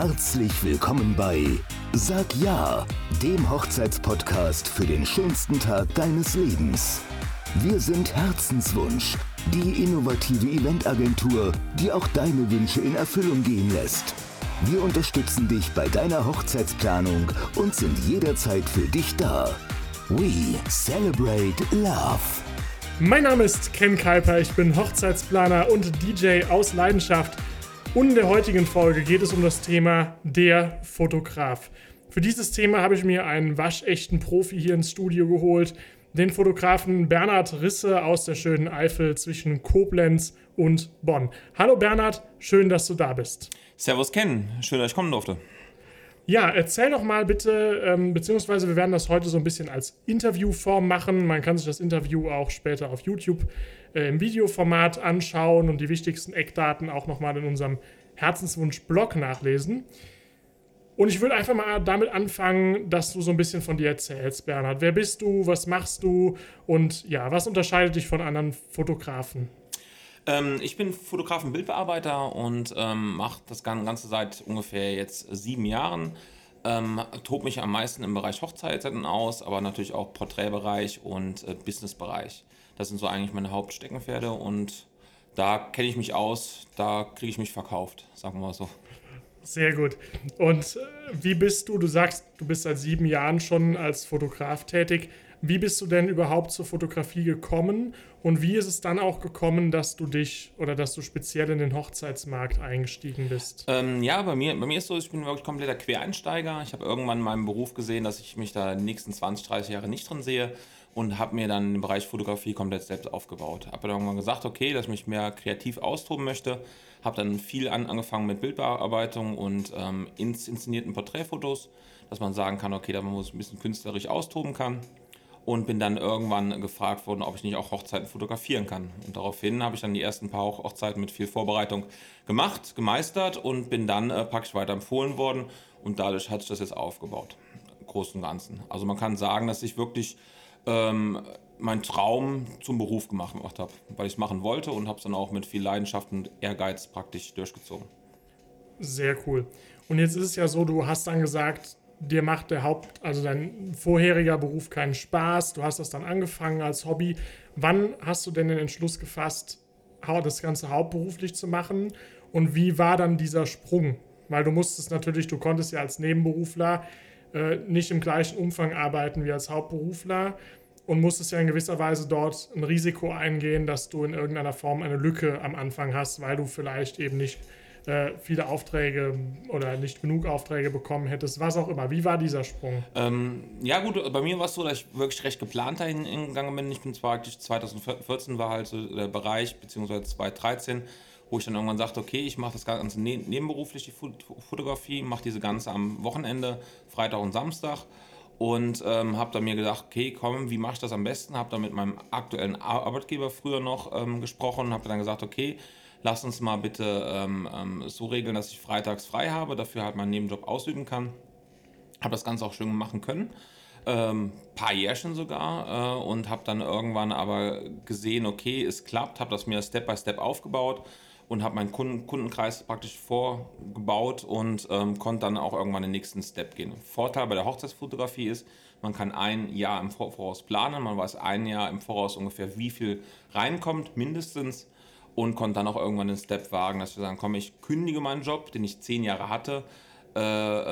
Herzlich willkommen bei Sag Ja, dem Hochzeitspodcast für den schönsten Tag deines Lebens. Wir sind Herzenswunsch, die innovative Eventagentur, die auch deine Wünsche in Erfüllung gehen lässt. Wir unterstützen dich bei deiner Hochzeitsplanung und sind jederzeit für dich da. We celebrate love. Mein Name ist Ken Kuiper, ich bin Hochzeitsplaner und DJ aus Leidenschaft. Und in der heutigen Folge geht es um das Thema der Fotograf. Für dieses Thema habe ich mir einen waschechten Profi hier ins Studio geholt, den Fotografen Bernhard Risse aus der schönen Eifel zwischen Koblenz und Bonn. Hallo Bernhard, schön, dass du da bist. Servus Ken, schön, dass ich kommen durfte. Ja, erzähl doch mal bitte, ähm, beziehungsweise wir werden das heute so ein bisschen als Interviewform machen. Man kann sich das Interview auch später auf YouTube äh, im Videoformat anschauen und die wichtigsten Eckdaten auch nochmal in unserem Herzenswunsch-Blog nachlesen. Und ich würde einfach mal damit anfangen, dass du so ein bisschen von dir erzählst, Bernhard. Wer bist du? Was machst du? Und ja, was unterscheidet dich von anderen Fotografen? Ähm, ich bin Fotograf und Bildbearbeiter und ähm, mache das Ganze seit ungefähr jetzt sieben Jahren. Ähm, tob mich am meisten im Bereich Hochzeiten aus, aber natürlich auch Porträtbereich und äh, Businessbereich. Das sind so eigentlich meine Hauptsteckenpferde und da kenne ich mich aus, da kriege ich mich verkauft, sagen wir mal so. Sehr gut. Und äh, wie bist du? Du sagst, du bist seit sieben Jahren schon als Fotograf tätig. Wie bist du denn überhaupt zur Fotografie gekommen und wie ist es dann auch gekommen, dass du dich oder dass du speziell in den Hochzeitsmarkt eingestiegen bist? Ähm, ja, bei mir, bei mir ist so, ich bin wirklich kompletter Quereinsteiger. Ich habe irgendwann in meinem Beruf gesehen, dass ich mich da die nächsten 20, 30 Jahre nicht drin sehe und habe mir dann den Bereich Fotografie komplett selbst aufgebaut. Habe dann irgendwann gesagt, okay, dass ich mich mehr kreativ austoben möchte. Habe dann viel an, angefangen mit Bildbearbeitung und ähm, inszenierten Porträtfotos, dass man sagen kann, okay, da man ein bisschen künstlerisch austoben kann und bin dann irgendwann gefragt worden, ob ich nicht auch Hochzeiten fotografieren kann. Und daraufhin habe ich dann die ersten paar Hochzeiten mit viel Vorbereitung gemacht, gemeistert und bin dann äh, praktisch weiter empfohlen worden und dadurch hat sich das jetzt aufgebaut, im Großen und Ganzen. Also man kann sagen, dass ich wirklich ähm, meinen Traum zum Beruf gemacht, gemacht habe, weil ich es machen wollte und habe es dann auch mit viel Leidenschaft und Ehrgeiz praktisch durchgezogen. Sehr cool. Und jetzt ist es ja so, du hast dann gesagt, dir macht der Haupt, also dein vorheriger Beruf keinen Spaß, du hast das dann angefangen als Hobby. Wann hast du denn den Entschluss gefasst, das Ganze hauptberuflich zu machen? Und wie war dann dieser Sprung? Weil du musstest natürlich, du konntest ja als Nebenberufler äh, nicht im gleichen Umfang arbeiten wie als Hauptberufler und musstest ja in gewisser Weise dort ein Risiko eingehen, dass du in irgendeiner Form eine Lücke am Anfang hast, weil du vielleicht eben nicht äh, viele Aufträge oder nicht genug Aufträge bekommen hättest, was auch immer. Wie war dieser Sprung? Ähm, ja gut, bei mir war es so, dass ich wirklich recht geplant dahin gegangen bin. Ich bin zwar eigentlich 2014 war halt so der Bereich, beziehungsweise 2013, wo ich dann irgendwann sagte, okay, ich mache das Ganze ne nebenberuflich, die Fotografie, mache diese ganze am Wochenende, Freitag und Samstag und ähm, habe dann mir gedacht, okay, komm, wie mache ich das am besten? Habe dann mit meinem aktuellen Arbeitgeber früher noch ähm, gesprochen und habe dann gesagt, okay, lass uns mal bitte ähm, ähm, so regeln, dass ich freitags frei habe, dafür halt meinen Nebenjob ausüben kann. Habe das Ganze auch schön machen können. Ähm, paar Jährchen sogar äh, und habe dann irgendwann aber gesehen, okay, es klappt, habe das mir Step by Step aufgebaut und habe meinen Kunden, Kundenkreis praktisch vorgebaut und ähm, konnte dann auch irgendwann den nächsten Step gehen. Vorteil bei der Hochzeitsfotografie ist, man kann ein Jahr im Voraus planen, man weiß ein Jahr im Voraus ungefähr, wie viel reinkommt, mindestens und konnte dann auch irgendwann den Step wagen, dass wir sagen, komm, ich kündige meinen Job, den ich zehn Jahre hatte, äh,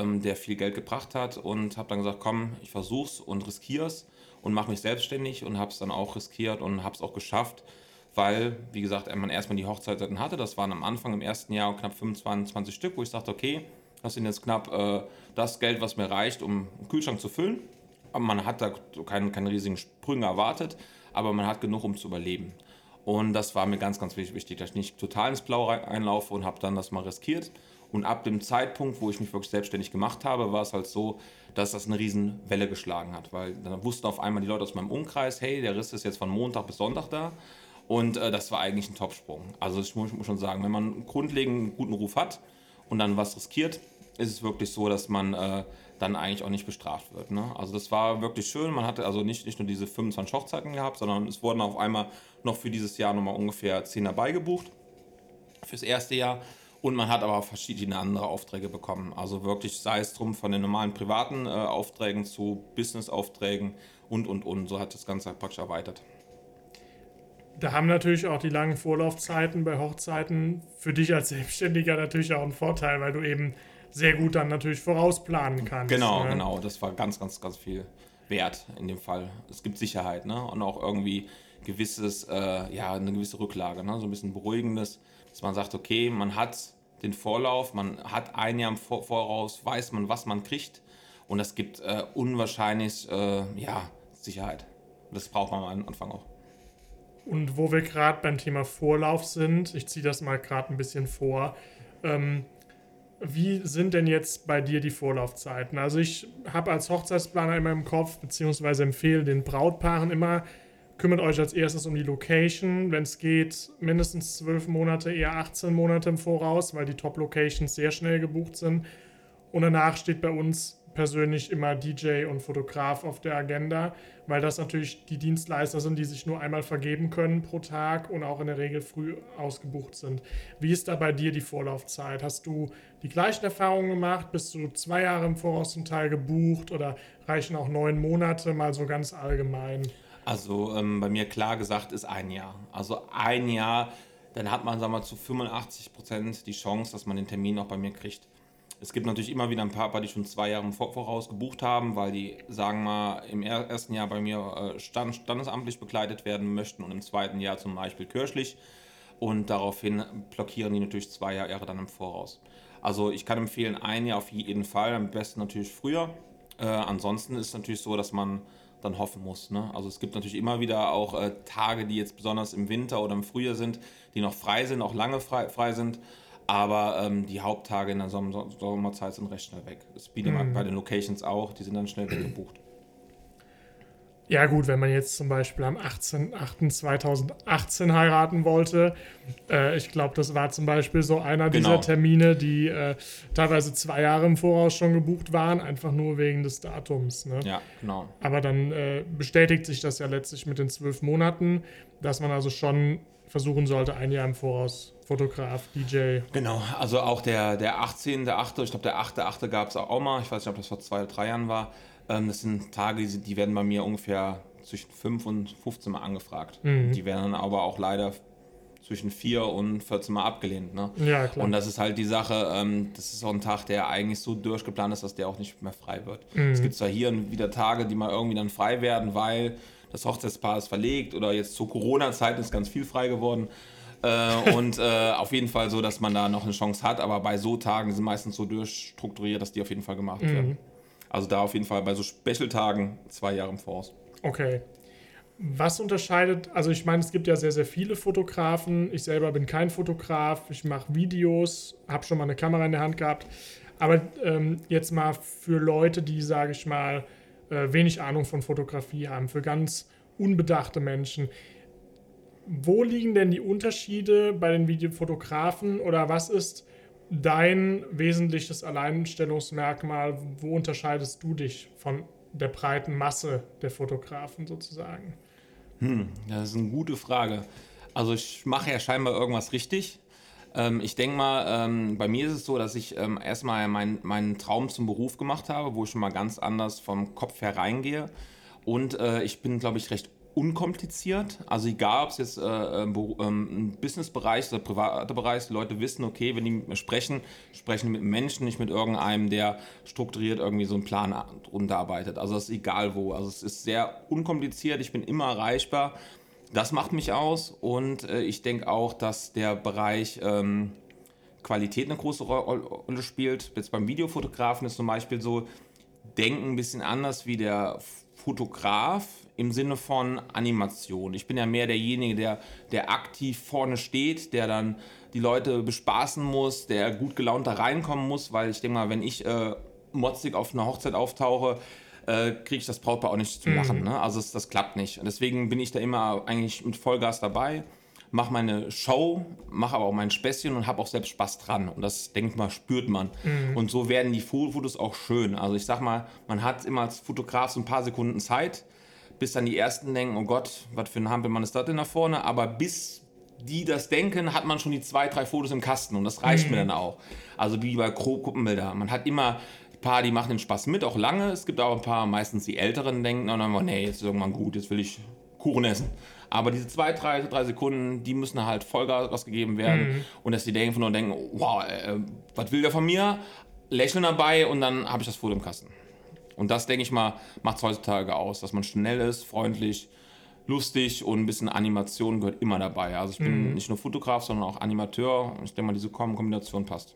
ähm, der viel Geld gebracht hat und habe dann gesagt, komm, ich versuch's und riskier's und mache mich selbstständig und habe es dann auch riskiert und habe es auch geschafft, weil, wie gesagt, man erstmal die Hochzeiten hatte, das waren am Anfang im ersten Jahr knapp 25 20 Stück, wo ich sagte, okay, das sind jetzt knapp äh, das Geld, was mir reicht, um einen Kühlschrank zu füllen. Aber man hat da keine, keine riesigen Sprünge erwartet, aber man hat genug, um zu überleben. Und das war mir ganz, ganz wichtig, dass ich nicht total ins Blaue einlaufe und habe dann das mal riskiert. Und ab dem Zeitpunkt, wo ich mich wirklich selbstständig gemacht habe, war es halt so, dass das eine riesen Welle geschlagen hat. Weil dann wussten auf einmal die Leute aus meinem Umkreis, hey, der Riss ist jetzt von Montag bis Sonntag da. Und äh, das war eigentlich ein Topsprung. Also ich muss, muss schon sagen, wenn man grundlegend einen guten Ruf hat und dann was riskiert, ist es wirklich so, dass man äh, dann eigentlich auch nicht bestraft wird. Ne? Also das war wirklich schön. Man hatte also nicht, nicht nur diese 25 Hochzeiten gehabt, sondern es wurden auf einmal noch für dieses Jahr nochmal ungefähr 10 dabei gebucht fürs erste Jahr. Und man hat aber verschiedene andere Aufträge bekommen. Also wirklich, sei es drum von den normalen privaten äh, Aufträgen zu Business-Aufträgen und, und, und. So hat das Ganze praktisch erweitert. Da haben natürlich auch die langen Vorlaufzeiten bei Hochzeiten für dich als Selbstständiger natürlich auch einen Vorteil, weil du eben sehr gut dann natürlich vorausplanen kannst. Genau, ne? genau. Das war ganz, ganz, ganz viel wert in dem Fall. Es gibt Sicherheit ne? und auch irgendwie gewisses, äh, ja, eine gewisse Rücklage, ne? so ein bisschen beruhigendes, dass man sagt, okay, man hat den Vorlauf, man hat ein Jahr im Voraus, weiß man, was man kriegt und das gibt äh, unwahrscheinlich, äh, ja, Sicherheit. Das braucht man am Anfang auch. Und wo wir gerade beim Thema Vorlauf sind, ich ziehe das mal gerade ein bisschen vor. Ähm, wie sind denn jetzt bei dir die Vorlaufzeiten? Also ich habe als Hochzeitsplaner immer im Kopf, beziehungsweise empfehle den Brautpaaren immer, kümmert euch als erstes um die Location. Wenn es geht, mindestens zwölf Monate, eher 18 Monate im Voraus, weil die Top-Locations sehr schnell gebucht sind. Und danach steht bei uns persönlich immer DJ und Fotograf auf der Agenda, weil das natürlich die Dienstleister sind, die sich nur einmal vergeben können pro Tag und auch in der Regel früh ausgebucht sind. Wie ist da bei dir die Vorlaufzeit? Hast du die gleichen Erfahrungen gemacht? Bist du zwei Jahre im Voraus zum Teil gebucht oder reichen auch neun Monate mal so ganz allgemein? Also ähm, bei mir klar gesagt ist ein Jahr. Also ein Jahr, dann hat man, sagen wir mal, zu 85 Prozent die Chance, dass man den Termin auch bei mir kriegt. Es gibt natürlich immer wieder ein paar, die schon zwei Jahre voraus gebucht haben, weil die, sagen wir mal, im ersten Jahr bei mir äh, stand, standesamtlich begleitet werden möchten und im zweiten Jahr zum Beispiel kirchlich. Und daraufhin blockieren die natürlich zwei Jahre dann im Voraus. Also ich kann empfehlen, ein Jahr auf jeden Fall, am besten natürlich früher. Äh, ansonsten ist es natürlich so, dass man dann hoffen muss. Ne? Also es gibt natürlich immer wieder auch äh, Tage, die jetzt besonders im Winter oder im Frühjahr sind, die noch frei sind, auch lange frei, frei sind. Aber ähm, die Haupttage in der Sommer Sommerzeit sind recht schnell weg. Das bietet mhm. bei den Locations auch, die sind dann schnell weggebucht. Ja, gut, wenn man jetzt zum Beispiel am 18.08.2018 heiraten wollte, äh, ich glaube, das war zum Beispiel so einer genau. dieser Termine, die äh, teilweise zwei Jahre im Voraus schon gebucht waren, einfach nur wegen des Datums. Ne? Ja, genau. Aber dann äh, bestätigt sich das ja letztlich mit den zwölf Monaten, dass man also schon versuchen sollte, ein Jahr im Voraus Fotograf, DJ. Genau, also auch der, der 18., der 8., ich glaube, der 8., 8. gab es auch mal, ich weiß nicht, ob das vor zwei oder drei Jahren war. Ähm, das sind Tage, die, werden bei mir ungefähr zwischen 5 und 15 Mal angefragt. Mhm. Die werden dann aber auch leider zwischen 4 und 14 Mal abgelehnt. Ne? Ja, klar. Und das ist halt die Sache, ähm, das ist auch ein Tag, der eigentlich so durchgeplant ist, dass der auch nicht mehr frei wird. Mhm. Es gibt zwar hier wieder Tage, die mal irgendwie dann frei werden, weil das Hochzeitspaar ist verlegt oder jetzt zur Corona-Zeit ist ganz viel frei geworden. Äh, und äh, auf jeden Fall so, dass man da noch eine Chance hat, aber bei so Tagen sind meistens so durchstrukturiert, dass die auf jeden Fall gemacht mhm. werden. Also da auf jeden Fall bei so Special-Tagen zwei Jahre im Voraus. Okay. Was unterscheidet, also ich meine, es gibt ja sehr, sehr viele Fotografen. Ich selber bin kein Fotograf. Ich mache Videos, habe schon mal eine Kamera in der Hand gehabt. Aber ähm, jetzt mal für Leute, die, sage ich mal, äh, wenig Ahnung von Fotografie haben, für ganz unbedachte Menschen. Wo liegen denn die Unterschiede bei den Videofotografen oder was ist dein wesentliches Alleinstellungsmerkmal? Wo unterscheidest du dich von der breiten Masse der Fotografen sozusagen? Hm, das ist eine gute Frage. Also ich mache ja scheinbar irgendwas richtig. Ähm, ich denke mal, ähm, bei mir ist es so, dass ich ähm, erstmal mein, meinen Traum zum Beruf gemacht habe, wo ich schon mal ganz anders vom Kopf her reingehe. Und äh, ich bin, glaube ich, recht unkompliziert. Also egal, ob es jetzt äh, ähm, ein Businessbereich oder privater Bereich, die Leute wissen, okay, wenn die mit mir sprechen, sprechen mit Menschen, nicht mit irgendeinem, der strukturiert irgendwie so einen Plan runterarbeitet. Also das ist egal wo. Also es ist sehr unkompliziert, ich bin immer erreichbar. Das macht mich aus und äh, ich denke auch, dass der Bereich ähm, Qualität eine große Rolle spielt. Jetzt beim Videofotografen ist zum Beispiel so, denken ein bisschen anders wie der Fotograf im Sinne von Animation. Ich bin ja mehr derjenige, der, der aktiv vorne steht, der dann die Leute bespaßen muss, der gut gelaunt da reinkommen muss, weil ich denke mal, wenn ich äh, motzig auf einer Hochzeit auftauche, äh, kriege ich das Brautpaar auch nicht zu lachen. Mhm. Ne? Also es, das klappt nicht. Und deswegen bin ich da immer eigentlich mit Vollgas dabei, mache meine Show, mache aber auch mein Späßchen und habe auch selbst Spaß dran. Und das, denke ich mal, spürt man. Mhm. Und so werden die Fotos auch schön. Also ich sag mal, man hat immer als Fotograf so ein paar Sekunden Zeit, bis dann die ersten denken, oh Gott, was für ein Hampelmann ist das denn da vorne? Aber bis die das denken, hat man schon die zwei, drei Fotos im Kasten und das reicht Mhm. mir dann auch. Also wie bei Gruppenbilder. Man hat immer ein paar, die machen den Spaß mit, auch lange. Es gibt auch ein paar, meistens die Älteren, denken dann immer, nee, jetzt ist irgendwann gut, jetzt will ich Kuchen essen. Aber diese zwei, drei, drei Sekunden, die müssen halt Vollgas gegeben werden. Und dass die denken und denken, wow, äh, was will der von mir? Lächeln dabei und dann habe ich das Foto im Kasten. Und das, denke ich mal, macht es heutzutage aus, dass man schnell ist, freundlich, lustig und ein bisschen Animation gehört immer dabei. Also ich bin nicht nur Fotograf, sondern auch Animateur. Und ich denke mal, diese Kom- Kombination passt.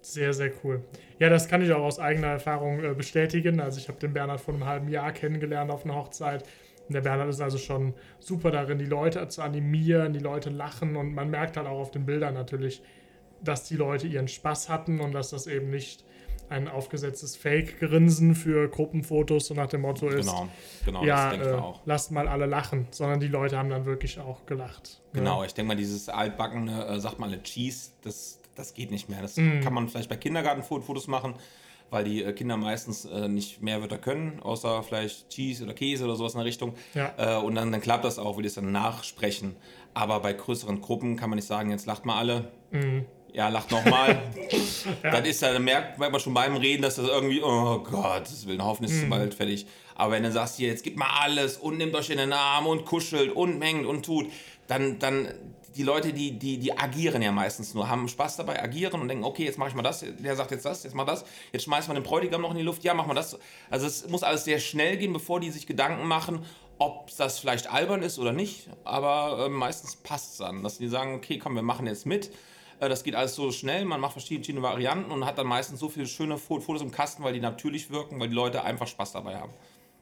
Sehr, sehr cool. Ja, das kann ich auch aus eigener Erfahrung äh, bestätigen. Also ich habe den Bernhard vor einem halben Jahr kennengelernt auf einer Hochzeit. Und der Bernhard ist also schon super darin, die Leute zu animieren, die Leute lachen und man merkt halt auch auf den Bildern natürlich, dass die Leute ihren Spaß hatten und dass das eben nicht ein aufgesetztes Fake-Grinsen für Gruppenfotos so nach dem Motto ist, Genau, genau, ja, das denke äh, auch. lasst mal alle lachen, sondern die Leute haben dann wirklich auch gelacht. ne? Genau, ich denke mal, dieses altbackene, äh, sagt mal, eine Cheese, das, das geht nicht mehr. Das Mhm. kann man vielleicht bei Kindergartenfotos machen, weil die äh, Kinder meistens äh, nicht mehr Wörter können, außer vielleicht Cheese oder Käse oder sowas in der Richtung. Ja. Äh, und dann, dann klappt das auch, wie die es dann nachsprechen. Aber bei größeren Gruppen kann man nicht sagen, jetzt lacht mal alle. Mhm. Ja, lacht nochmal. Das ist ja, dann merkt merkt man schon beim Reden, dass das irgendwie, oh Gott, das will hoffentlich ist es bald fertig. Aber wenn du sagst, hier, jetzt gibt mal alles und nehmt euch in den Arm und kuschelt und mengt und tut, dann, dann die Leute, die, die, die agieren ja meistens nur, haben Spaß dabei, agieren und denken, okay, jetzt mache ich mal das, der sagt jetzt das, jetzt mal das, jetzt schmeißt man den Bräutigam noch in die Luft, ja, mach mal das. Also es muss alles sehr schnell gehen, bevor die sich Gedanken machen, ob das vielleicht albern ist oder nicht, aber äh, meistens passt es dann, dass die sagen, okay, komm, wir machen jetzt mit. Äh, Das geht alles so schnell, man macht verschiedene verschiedene Varianten und hat dann meistens so viele schöne Fo- Fotos im Kasten, weil die natürlich wirken, weil die Leute einfach Spaß dabei haben.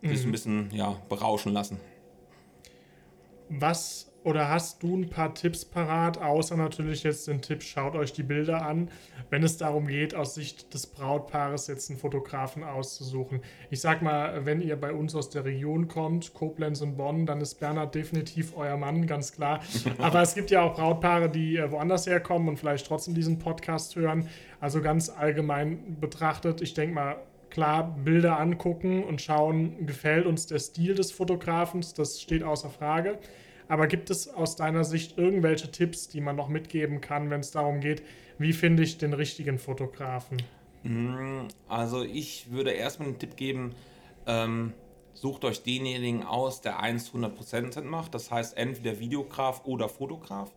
Die sich ein bisschen ja, berauschen lassen. Was oder hast du ein paar Tipps parat, außer natürlich jetzt den Tipp, schaut euch die Bilder an, wenn es darum geht, aus Sicht des Brautpaares jetzt einen Fotografen auszusuchen. Ich sag mal, wenn ihr bei uns aus der Region kommt, Koblenz und Bonn, dann ist Bernhard definitiv euer Mann, ganz klar. Aber es gibt ja auch Brautpaare, die äh, woanders herkommen und vielleicht trotzdem diesen Podcast hören. Also ganz allgemein betrachtet, ich denke mal, klar Bilder angucken und schauen, gefällt uns der Stil des Fotografens, das steht außer Frage. Aber gibt es aus deiner Sicht irgendwelche Tipps, die man noch mitgeben kann, wenn es darum geht, wie finde ich den richtigen Fotografen? Also ich würde erstmal einen Tipp geben, ähm, sucht euch denjenigen aus, der 1 zu 100% macht. Das heißt entweder Videograf oder Fotograf.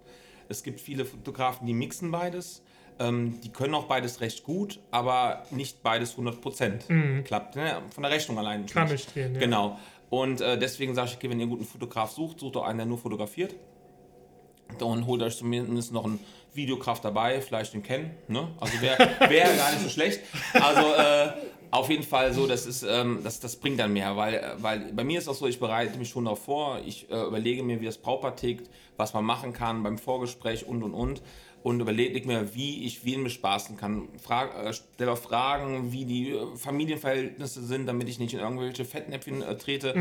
Es gibt viele Fotografen, die mixen beides. Ähm, die können auch beides recht gut, aber nicht beides 100%. Klappt ne? von der Rechnung allein. Mhm. Kann nicht gehen, ja. Genau. Und äh, deswegen sage ich, okay, wenn ihr einen guten Fotograf sucht, sucht doch einen, der nur fotografiert. Und holt euch zumindest noch einen Videograf dabei, vielleicht den Ken. Ne? Also wäre wär gar nicht so schlecht. Also äh, auf jeden Fall so, das, ist, ähm, das, das bringt dann mehr, weil, äh, weil bei mir ist auch so, ich bereite mich schon darauf vor, ich äh, überlege mir, wie das Brautpaar tickt, was man machen kann beim Vorgespräch und und und. Und überlege mir, wie ich wen bespaßen kann. Frag, äh, stelle auch Fragen, wie die äh, Familienverhältnisse sind, damit ich nicht in irgendwelche Fettnäpfchen äh, trete.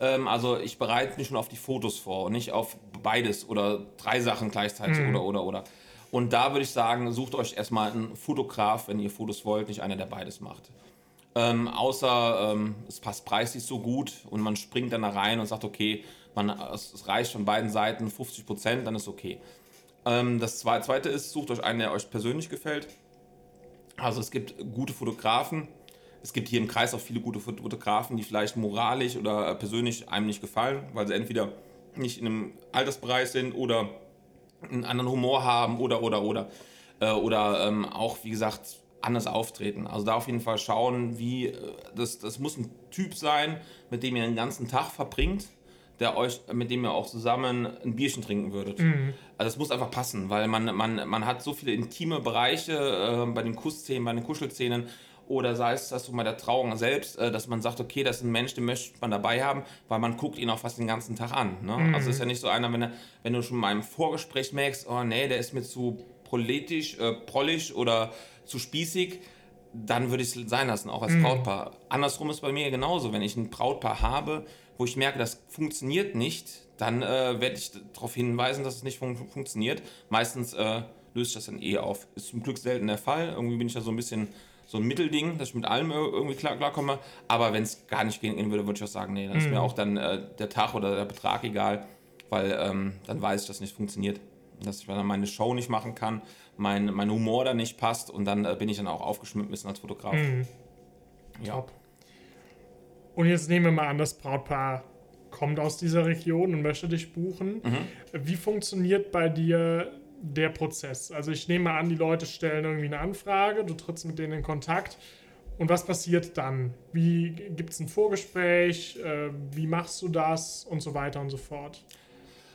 Ähm, also ich bereite mich schon auf die Fotos vor und nicht auf beides oder drei Sachen gleichzeitig oder oder oder. Und da würde ich sagen, sucht euch erstmal einen Fotograf, wenn ihr Fotos wollt, nicht einer, der beides macht. Ähm, außer ähm, es passt preislich so gut und man springt dann da rein und sagt, okay, man, es, es reicht von beiden Seiten 50 Prozent, dann ist okay. Ähm, das zwe- zweite ist, sucht euch einen, der euch persönlich gefällt. Also es gibt gute Fotografen. Es gibt hier im Kreis auch viele gute Fot- Fotografen, die vielleicht moralisch oder persönlich einem nicht gefallen, weil sie entweder nicht in einem Altersbereich sind oder einen anderen Humor haben oder oder oder äh, oder ähm, auch wie gesagt anders auftreten. Also da auf jeden Fall schauen, wie äh, das das muss ein Typ sein, mit dem ihr den ganzen Tag verbringt, der euch mit dem ihr auch zusammen ein Bierchen trinken würdet. Also es muss einfach passen, weil man man man hat so viele intime Bereiche äh, bei den Kussszenen, bei den Kuschelszenen oder sei es, dass du bei der Trauung selbst, äh, dass man sagt, okay, das ist ein Mensch, den möchte man dabei haben, weil man guckt ihn auch fast den ganzen Tag an. Ne? Also es ist ja nicht so einer, wenn, er, wenn du schon mal im Vorgespräch merkst, oh nee, der ist mir zu politisch, äh, prollig oder zu spießig, dann würde ich es sein lassen, auch als Brautpaar. Andersrum ist bei mir genauso. Wenn ich ein Brautpaar habe, wo ich merke, das funktioniert nicht, dann äh, werde ich darauf hinweisen, dass es nicht fun funktioniert. Meistens äh, löst das dann eh auf. Ist zum Glück selten der Fall. Irgendwie bin ich da so ein bisschen so ein Mittelding, dass ich mit allem ir- irgendwie klar, klarkomme. Aber wenn es gar nicht gehen würde, würde ich auch sagen, nee, dann ist mir auch dann äh, der Tag oder der Betrag egal, weil ähm, dann weiß ich, dass es nicht funktioniert. dass ich dann meine Show nicht machen kann, mein, mein Humor da nicht passt und dann äh, bin ich dann auch aufgeschmissen ein bisschen als Fotograf. Mhm. Ja. Top. Und jetzt nehmen wir mal an, das Brautpaar kommt aus dieser Region und möchte dich buchen. Wie funktioniert bei dir der Prozess? Also ich nehme mal an, die Leute stellen irgendwie eine Anfrage, du trittst mit denen in Kontakt. Und was passiert dann? Wie gibt es ein Vorgespräch? Äh, wie machst du das? Und so weiter und so fort.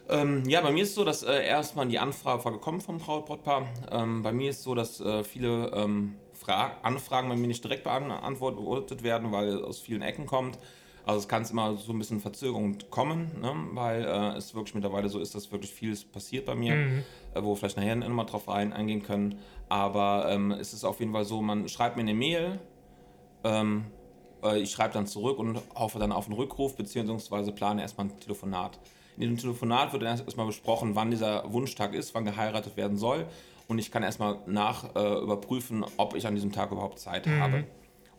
Ähm, ja, bei mir ist es so, dass äh, erstmal die Anfrage war gekommen vom Brautpaar. Ähm, bei mir ist es so, dass äh, viele ähm, Fra Anfragen bei mir nicht direkt beantwortet werden, weil es aus vielen Ecken kommt. Also es kann es immer so ein bisschen Verzögerung kommen, ne? weil äh, es wirklich mittlerweile so ist, dass wirklich vieles passiert bei mir, äh, wo wir vielleicht nachher nochmal drauf rein, eingehen können. Aber ähm, es ist auf jeden Fall so, man schreibt mir eine Mail, ähm, äh, ich schreibe dann zurück und hoffe dann auf einen Rückruf, beziehungsweise plane erstmal ein Telefonat. In diesem Telefonat wird dann erstmal besprochen, wann dieser Wunschtag ist, wann geheiratet werden soll. Und ich kann erstmal nach äh, überprüfen, ob ich an diesem Tag überhaupt Zeit habe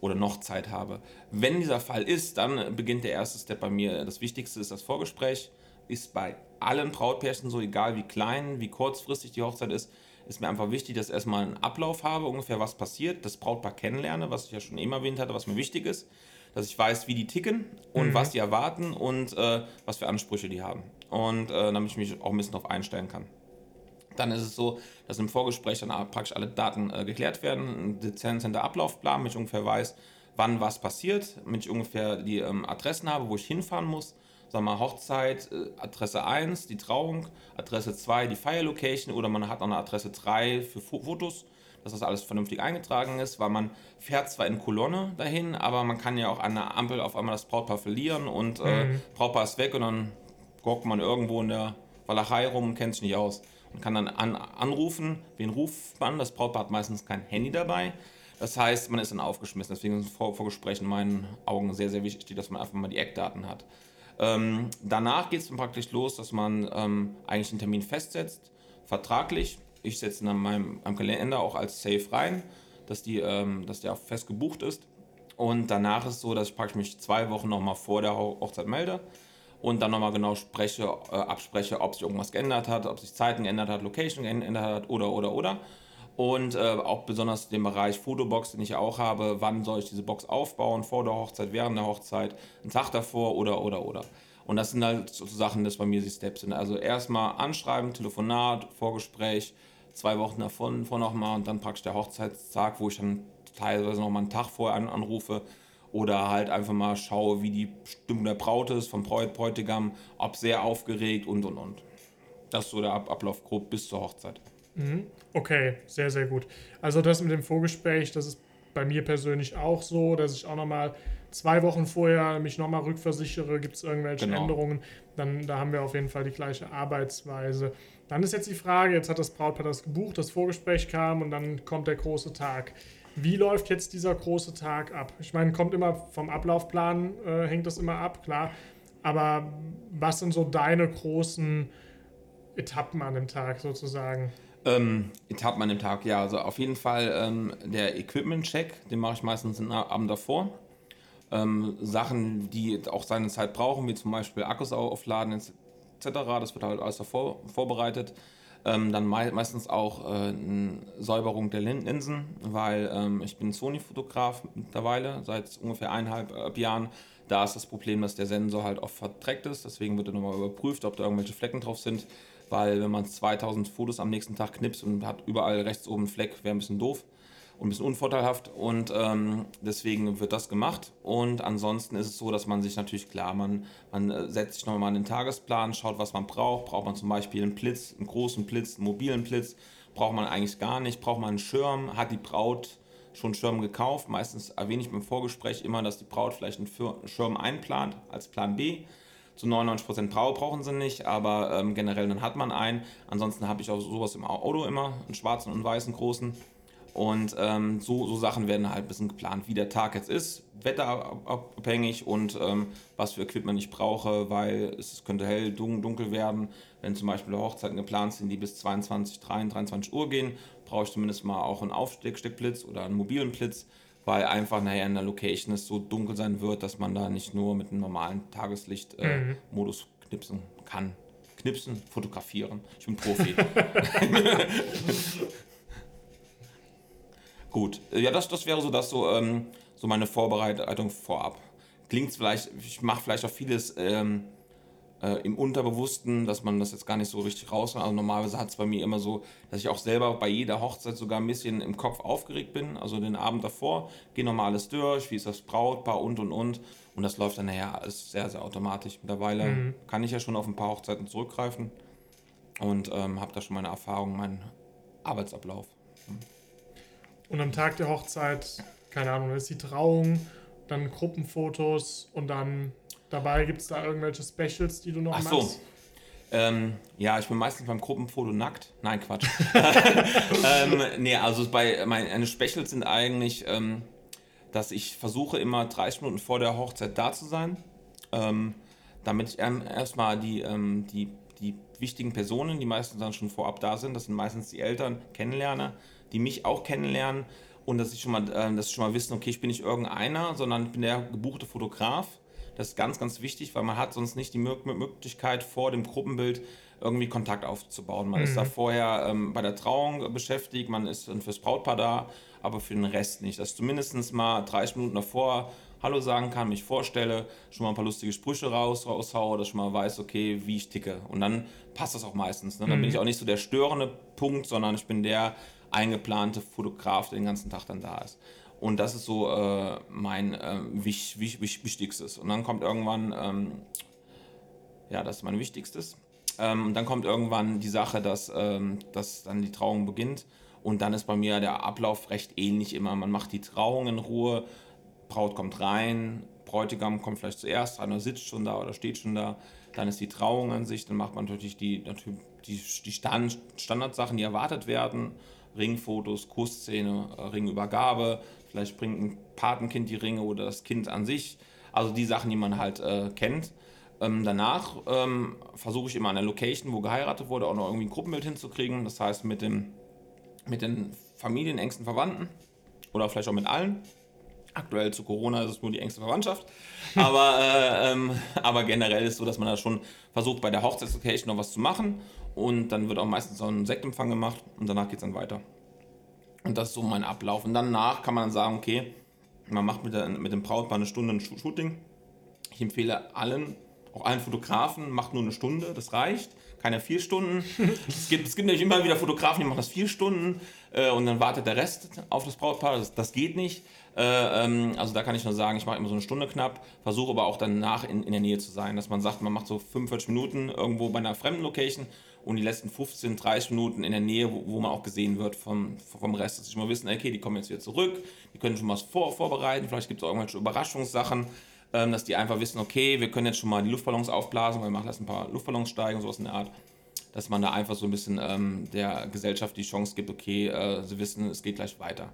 oder noch Zeit habe. Wenn dieser Fall ist, dann beginnt der erste Step bei mir. Das Wichtigste ist das Vorgespräch. Ist bei allen Brautpärchen so, egal wie klein, wie kurzfristig die Hochzeit ist, ist mir einfach wichtig, dass ich erstmal einen Ablauf habe, ungefähr was passiert, das Brautpaar kennenlerne, was ich ja schon eben erwähnt hatte, was mir wichtig ist, dass ich weiß, wie die ticken und was die erwarten und äh, was für Ansprüche die haben. Und äh, damit ich mich auch ein bisschen darauf einstellen kann. Dann ist es so, dass im Vorgespräch dann praktisch alle Daten äh, geklärt werden, ein dezenter Ablaufplan, ich ungefähr weiß, wann was passiert, damit ich ungefähr die ähm, Adressen habe, wo ich hinfahren muss. Sagen wir mal Hochzeit, äh, Adresse 1, die Trauung, Adresse 2, die Feierlocation oder man hat noch eine Adresse 3 für Fo Fotos, dass das alles vernünftig eingetragen ist, weil man fährt zwar in Kolonne dahin, aber man kann ja auch an der Ampel auf einmal das Brautpaar verlieren und äh, Brautpaar ist weg und dann guckt man irgendwo in der Walachei rum und kennt sich nicht aus. Man kann dann an, anrufen. Wen ruft man? Das Brautpaar hat meistens kein Handy dabei. Das heißt, man ist dann aufgeschmissen. Deswegen ist Vor Vorgespräch in meinen Augen sehr, sehr wichtig, dass man einfach mal die Eckdaten hat. Ähm, danach geht es dann praktisch los, dass man ähm, eigentlich den Termin festsetzt, vertraglich. Ich setze ihn an meinem, meinem Kalender auch als Safe rein, dass, die, ähm, dass der auch fest gebucht ist. Und danach ist es so, dass ich praktisch mich zwei Wochen nochmal vor der Ho- Hochzeit melde und dann nochmal genau spreche, äh, abspreche, ob sich irgendwas geändert hat, ob sich Zeiten geändert hat, Location geändert hat oder, oder, oder. Und äh, auch besonders den Bereich Fotobox, den ich ja auch habe, wann soll ich diese Box aufbauen, vor der Hochzeit, während der Hochzeit, einen Tag davor oder, oder, oder. Und das sind halt so Sachen, dass bei mir die Steps sind. Also erstmal anschreiben, Telefonat, Vorgespräch, zwei Wochen davon vor nochmal und dann praktisch der Hochzeitstag, wo ich dann teilweise nochmal einen Tag vorher an, anrufe oder halt einfach mal schaue, wie die Stimmung der Braut ist, vom Bräut, Bräutigam, ob sehr aufgeregt und und und. Das ist so der Ab Ablauf grob bis zur Hochzeit. Okay, sehr, sehr gut. Also das mit dem Vorgespräch, das ist bei mir persönlich auch so, dass ich auch nochmal zwei Wochen vorher mich nochmal rückversichere, gibt es irgendwelche Genau. Änderungen, dann da haben wir auf jeden Fall die gleiche Arbeitsweise. Dann ist jetzt die Frage, jetzt hat das Brautpaar das gebucht, das Vorgespräch kam und dann kommt der große Tag. Wie läuft jetzt dieser große Tag ab? Ich meine, kommt immer vom Ablaufplan, äh, hängt das immer ab, klar. Aber was sind so deine großen Etappen an dem Tag sozusagen? Ähm, Etappen an dem Tag, ja, also auf jeden Fall ähm, der Equipment-Check, den mache ich meistens den Abend davor. Ähm, Sachen, die auch seine Zeit brauchen, wie zum Beispiel Akkus au- aufladen etc., das wird halt alles davor vorbereitet. Ähm, dann mei meistens auch äh, Säuberung der Lin Linsen, weil ähm, ich bin Sony-Fotograf mittlerweile, seit ungefähr eineinhalb äh, Jahren. Da ist das Problem, dass der Sensor halt oft verdreckt ist, deswegen wird er nochmal überprüft, ob da irgendwelche Flecken drauf sind, weil wenn man 2000 Fotos am nächsten Tag knipst und hat überall rechts oben einen Fleck, wäre ein bisschen doof und ein bisschen unvorteilhaft und ähm, deswegen wird das gemacht. Und ansonsten ist es so, dass man sich natürlich klar, man, man äh, setzt sich nochmal den Tagesplan, schaut, was man braucht, braucht man zum Beispiel einen Blitz, einen großen Blitz, einen mobilen Blitz, braucht man eigentlich gar nicht, braucht man einen Schirm, hat die Braut schon einen Schirm gekauft, meistens erwähne ich beim Vorgespräch immer, dass die Braut vielleicht einen Schirm einplant als Plan B, zu 99% Brau brauchen sie nicht, aber ähm, generell dann hat man einen. Ansonsten habe ich auch sowas im Auto immer, einen schwarzen und einen weißen großen. Und ähm, so, so Sachen werden halt ein bisschen geplant, wie der Tag jetzt ist, wetterabhängig und ähm, was für Equipment ich brauche, weil es könnte hell, dun- dunkel werden. Wenn zum Beispiel Hochzeiten geplant sind, die bis 22, 23, 23 Uhr gehen, brauche ich zumindest mal auch einen Aufsteckblitz oder einen mobilen Blitz, weil einfach nachher in der Location es so dunkel sein wird, dass man da nicht nur mit einem normalen Tageslicht-Modus knipsen kann. Knipsen, fotografieren. Ich bin Profi. Gut, ja, das, das wäre so, dass so, ähm, so meine Vorbereitung vorab. Klingt vielleicht, ich mache vielleicht auch vieles ähm, äh, im Unterbewussten, dass man das jetzt gar nicht so richtig raus. Also normalerweise hat es bei mir immer so, dass ich auch selber bei jeder Hochzeit sogar ein bisschen im Kopf aufgeregt bin. Also den Abend davor, gehe nochmal alles durch, wie ist das Brautpaar und und und. Und das läuft dann nachher alles sehr, sehr automatisch. Mittlerweile mhm. kann ich ja schon auf ein paar Hochzeiten zurückgreifen und ähm, habe da schon meine Erfahrung, meinen Arbeitsablauf. Mhm. Und am Tag der Hochzeit, keine Ahnung, ist die Trauung, dann Gruppenfotos und dann dabei gibt es da irgendwelche Specials, die du noch Ach machst? So. Ähm, ja, ich bin meistens beim Gruppenfoto nackt. Nein, Quatsch. ähm, nee, also bei meine Specials sind eigentlich, ähm, dass ich versuche immer 30 Minuten vor der Hochzeit da zu sein, ähm, damit ich erstmal die, ähm, die, die wichtigen Personen, die meistens dann schon vorab da sind, das sind meistens die Eltern, kennenlerne, die mich auch kennenlernen und dass ich schon mal, äh, dass ich schon mal wissen, okay, ich bin nicht irgendeiner, sondern ich bin der gebuchte Fotograf das ist ganz, ganz wichtig, weil man hat sonst nicht die Möglichkeit, vor dem Gruppenbild irgendwie Kontakt aufzubauen. Man mhm. ist da vorher ähm, bei der Trauung beschäftigt, man ist fürs Brautpaar da, aber für den Rest nicht. Dass ich zumindest mal 30 Minuten davor Hallo sagen kann, mich vorstelle, schon mal ein paar lustige Sprüche raus, raushaue, dass ich schon mal weiß, okay, wie ich ticke. Und dann passt das auch meistens. Ne? Dann mhm. bin ich auch nicht so der störende Punkt, sondern ich bin der eingeplante Fotograf, der den ganzen Tag dann da ist. Und das ist so äh, mein äh, wich, wich, wich, Wichtigstes. Und dann kommt irgendwann, ähm, ja, das ist mein Wichtigstes. Ähm, und dann kommt irgendwann die Sache, dass, ähm, dass dann die Trauung beginnt. Und dann ist bei mir der Ablauf recht ähnlich immer. Man macht die Trauung in Ruhe, Braut kommt rein, Bräutigam kommt vielleicht zuerst rein oder sitzt schon da oder steht schon da. Dann ist die Trauung an sich, dann macht man natürlich die, natürlich die, die Stand, Standardsachen, die erwartet werden. Ringfotos, Kussszene, äh, Ringübergabe, Vielleicht bringt ein Patenkind die Ringe oder das Kind an sich. Also die Sachen, die man halt äh, kennt. Ähm, danach ähm, versuche ich immer an der Location, wo geheiratet wurde, auch noch irgendwie ein Gruppenbild hinzukriegen. Das heißt mit, dem, mit den Familien, engsten Verwandten oder vielleicht auch mit allen. Aktuell zu Corona ist es nur die engste Verwandtschaft. Aber, äh, ähm, aber generell ist es so, dass man da schon versucht, bei der Hochzeitslocation noch was zu machen. Und dann wird auch meistens so ein Sektempfang gemacht und danach geht es dann weiter. Und das ist so mein Ablauf. Und danach kann man sagen, okay, man macht mit, der, mit dem Brautpaar eine Stunde ein Shooting. Ich empfehle allen, auch allen Fotografen, macht nur eine Stunde, das reicht. Keine vier Stunden. es, gibt, es gibt nämlich immer wieder Fotografen, die machen das vier Stunden äh, und dann wartet der Rest auf das Brautpaar. Das, das geht nicht. Äh, ähm, also da kann ich nur sagen, ich mache immer so eine Stunde knapp, versuche aber auch danach in, in der Nähe zu sein, dass man sagt, man macht so 45 Minuten irgendwo bei einer fremden Location und die letzten 15, 30 Minuten in der Nähe, wo, wo man auch gesehen wird vom, vom Rest, dass ich mal wissen, okay, die kommen jetzt wieder zurück, die können schon was vor, vorbereiten, vielleicht gibt es auch irgendwelche Überraschungssachen, ähm, dass die einfach wissen, okay, wir können jetzt schon mal die Luftballons aufblasen, weil wir machen jetzt ein paar Luftballons steigen, sowas in der Art, dass man da einfach so ein bisschen ähm, der Gesellschaft die Chance gibt, okay, äh, sie wissen, es geht gleich weiter.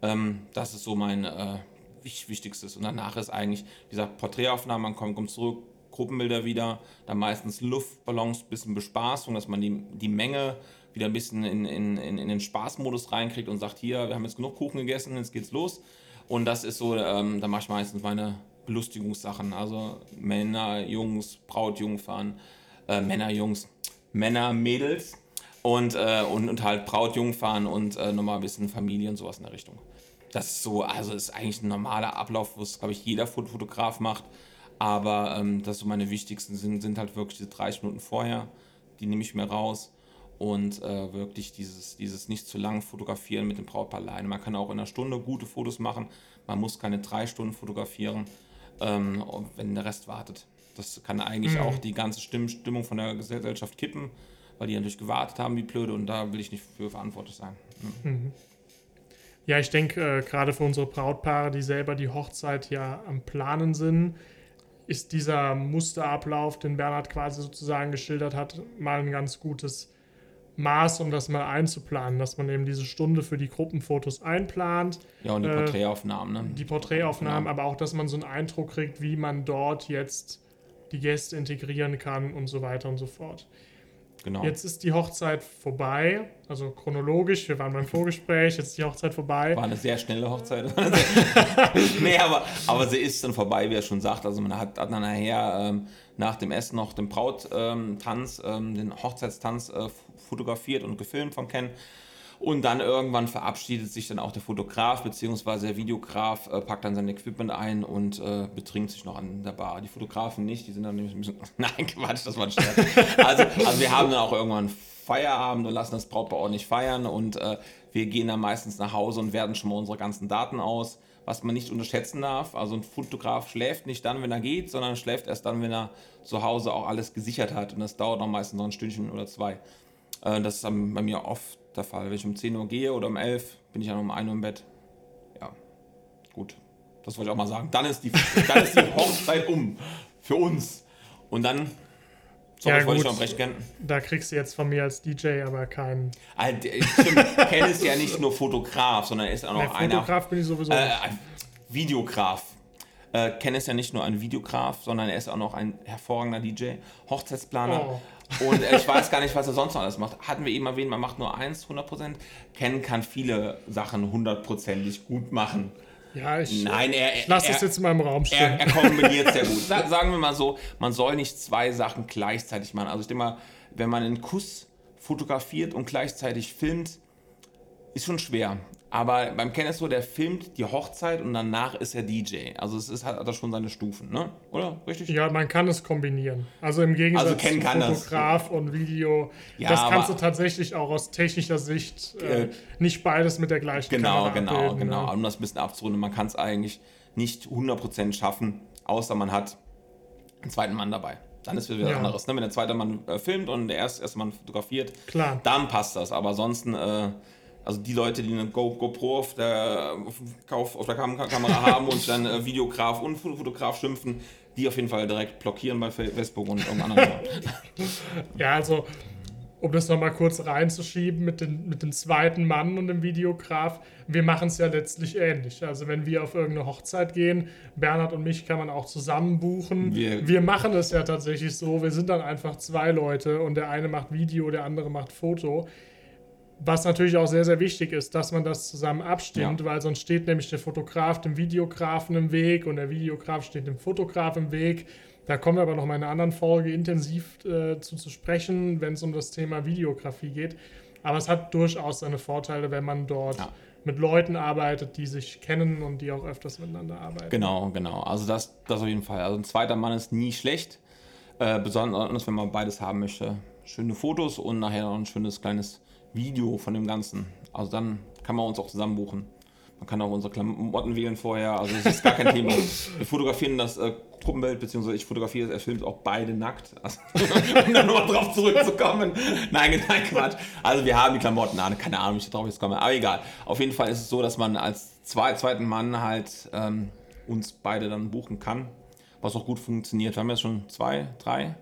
Ähm, das ist so mein äh, Wichtigstes. Und danach ist eigentlich, wie gesagt, Porträtaufnahme, man kommt, kommt zurück, Gruppenbilder wieder, dann meistens Luftballons, bisschen Bespaßung, dass man die, die Menge wieder ein bisschen in, in, in, in den Spaßmodus reinkriegt und sagt, hier, wir haben jetzt genug Kuchen gegessen, jetzt geht's los. Und das ist so, ähm, da mache ich meistens meine Belustigungssachen, also Männer, Jungs, Brautjungfern, äh, Männer, Jungs, Männer, Mädels und, äh, und, und halt Brautjungfern und äh, nochmal ein bisschen Familie und sowas in der Richtung. Das ist so, also ist eigentlich ein normaler Ablauf, wo es, glaube ich, jeder Fotograf macht. Aber ähm, das so meine wichtigsten sind, sind halt wirklich diese 30 Minuten vorher. Die nehme ich mir raus. Und äh, wirklich dieses, dieses nicht zu lang fotografieren mit dem Brautpaar alleine. Man kann auch in einer Stunde gute Fotos machen. Man muss keine drei Stunden fotografieren, ähm, wenn der Rest wartet. Das kann eigentlich mhm. auch die ganze Stimmung von der Gesellschaft kippen, weil die natürlich gewartet haben, wie blöde. Und da will ich nicht für verantwortlich sein. Mhm. Mhm. Ja, ich denke, äh, gerade für unsere Brautpaare, die selber die Hochzeit ja am Planen sind, ist dieser Musterablauf, den Bernhard quasi sozusagen geschildert hat, mal ein ganz gutes Maß, um das mal einzuplanen, dass man eben diese Stunde für die Gruppenfotos einplant. Ja, und die äh, Porträtaufnahmen. Ne? Die Porträtaufnahmen, genau. aber auch, dass man so einen Eindruck kriegt, wie man dort jetzt die Gäste integrieren kann und so weiter und so fort. Genau. Jetzt ist die Hochzeit vorbei, also chronologisch, wir waren beim Vorgespräch, jetzt ist die Hochzeit vorbei. War eine sehr schnelle Hochzeit. nee, aber, aber sie ist dann vorbei, wie er schon sagt. Also man hat, hat dann nachher ähm, nach dem Essen noch den Brauttanz, ähm, den Hochzeitstanz äh, fotografiert und gefilmt von Ken. Und dann irgendwann verabschiedet sich dann auch der Fotograf bzw. der Videograf, äh, packt dann sein Equipment ein und äh, betrinkt sich noch an der Bar. Die Fotografen nicht, die sind dann nämlich ein bisschen. Nein, Quatsch, das war ein Scherz. also, also wir haben dann auch irgendwann Feierabend und lassen das Brautpaar nicht feiern und äh, wir gehen dann meistens nach Hause und werten schon mal unsere ganzen Daten aus. Was man nicht unterschätzen darf, also ein Fotograf schläft nicht dann, wenn er geht, sondern schläft erst dann, wenn er zu Hause auch alles gesichert hat. Und das dauert dann meistens noch ein Stündchen oder zwei. Äh, das ist bei mir oft der Fall. Wenn ich um 10 Uhr gehe oder um 11, bin ich dann um 1 Uhr im Bett. Ja, gut. Das wollte ich auch mal sagen. Dann ist die, dann ist die Hochzeit um. Für uns. Und dann. Sorry, Ja, ich wollte schon brechen. Da kriegst du jetzt von mir als DJ aber keinen. Also, stimmt, Ken ist ja nicht nur Fotograf, sondern er ist auch noch einer. Fotograf bin ich sowieso. Äh, Videograf. Äh, Ken ist ja nicht nur ein Videograf, sondern er ist auch noch ein hervorragender DJ, Hochzeitsplaner. Oh. Und äh, ich weiß gar nicht, was er sonst noch alles macht. Hatten wir eben erwähnt, man macht nur eins, 100%. Ken kann viele Sachen hundertprozentig gut machen. ja, ich, Nein, er, ich lasse er, das jetzt in meinem Raum er, stehen. er kombiniert sehr gut. Sa sagen wir mal so, man soll nicht zwei Sachen gleichzeitig machen. Also ich denke mal, wenn man einen Kuss fotografiert und gleichzeitig filmt, ist schon schwer. Aber beim Ken ist so, der filmt die Hochzeit und danach ist er DJ. Also es ist, hat, er schon seine Stufen, ne? Oder? Richtig? Ja, man kann es kombinieren. Also im Gegensatz Also zu kann das. Fotograf und Video. Ja, das kannst du tatsächlich auch aus technischer Sicht äh, Äh, nicht beides mit der gleichen Genau, Kamera genau, abbilden, genau. Ne? Um das ein bisschen abzurunden, man kann es eigentlich nicht 100% schaffen, außer man hat einen zweiten Mann dabei. Dann ist wieder was Ja. anderes. Ne? Wenn der zweite Mann äh, filmt und der erste, erste Mann fotografiert, Klar. dann passt das. Aber ansonsten, äh, also die Leute, die eine Go, GoPro auf der, Kauf, auf der Kam Kamera haben und dann äh, Videograf und Fotograf schimpfen, die auf jeden Fall direkt blockieren bei Facebook und irgendeinem anderen. Ja, also, um das nochmal kurz reinzuschieben mit, den, mit dem zweiten Mann und dem Videograf, wir machen es ja letztlich ähnlich. Also, wenn wir auf irgendeine Hochzeit gehen, Bernhard und mich kann man auch zusammen buchen. Wir- Wir, machen es ja tatsächlich so, wir sind dann einfach zwei Leute und der eine macht Video, der andere macht Foto. Was natürlich auch sehr, sehr wichtig ist, dass man das zusammen abstimmt, Ja. weil sonst steht nämlich der Fotograf dem Videografen im Weg und der Videograf steht dem Fotograf im Weg. Da kommen wir aber noch mal in einer anderen Folge intensiv äh, zu, zu sprechen, wenn es um das Thema Videografie geht. Aber es hat durchaus seine Vorteile, wenn man dort Ja. mit Leuten arbeitet, die sich kennen und die auch öfters miteinander arbeiten. Genau, genau. Also das, das auf jeden Fall. Also ein zweiter Mann ist nie schlecht. Äh, besonders wenn man beides haben möchte. Schöne Fotos und nachher noch ein schönes kleines Video von dem Ganzen. Also dann kann man uns auch zusammen buchen. Man kann auch unsere Klamotten wählen vorher. Also das ist gar kein Thema. Wir fotografieren das äh, Gruppenbild, beziehungsweise ich fotografiere es, er filmt auch beide nackt. Also, um dann nochmal drauf zurückzukommen. Nein, nein, Quatsch. Also wir haben die Klamotten an, keine Ahnung, wie ich darauf jetzt komme. Aber egal. Auf jeden Fall ist es so, dass man als zwei, zweiten Mann halt ähm, uns beide dann buchen kann. Was auch gut funktioniert. Wir haben jetzt schon zwei, drei,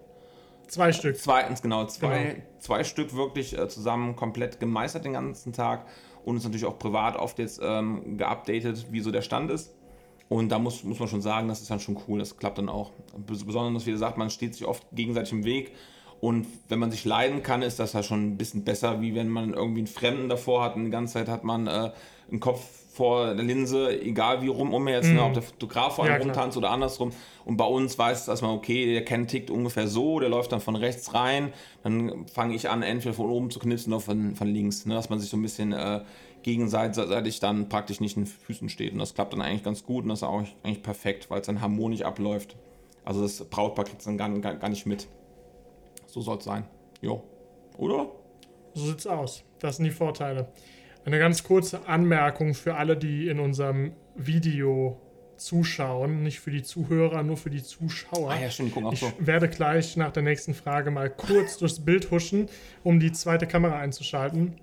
Zwei Stück. Zweitens, genau, zwei, Genau. zwei Stück wirklich äh, zusammen komplett gemeistert den ganzen Tag und uns natürlich auch privat oft jetzt ähm, geupdatet, wie so der Stand ist. Und da muss, muss man schon sagen, das ist dann schon cool, das klappt dann auch. Bes- Besonders, wie gesagt, man steht sich oft gegenseitig im Weg. Und wenn man sich leiden kann, ist das ja schon ein bisschen besser, wie wenn man irgendwie einen Fremden davor hat und die ganze Zeit hat man äh, einen Kopf vor der Linse, egal wie rum um jetzt, ne, ob der Fotograf vor einem Ja, rumtanzt oder andersrum. Und bei uns weiß es erstmal, okay, der Ken tickt ungefähr so, der läuft dann von rechts rein, dann fange ich an, entweder von oben zu knipsen oder von, von links, ne, dass man sich so ein bisschen äh, gegenseitig dann praktisch nicht in den Füßen steht. Und das klappt dann eigentlich ganz gut und das ist auch eigentlich perfekt, weil es dann harmonisch abläuft. Also das Brautpaar kriegt es dann gar, gar, gar nicht mit. So soll es sein. Jo. Oder? So sieht's aus. Das sind die Vorteile. Eine ganz kurze Anmerkung für alle, die in unserem Video zuschauen, nicht für die Zuhörer, nur für die Zuschauer. Ah ja, stimmt, auch Ich so. werde gleich nach der nächsten Frage mal kurz durchs Bild huschen, um die zweite Kamera einzuschalten,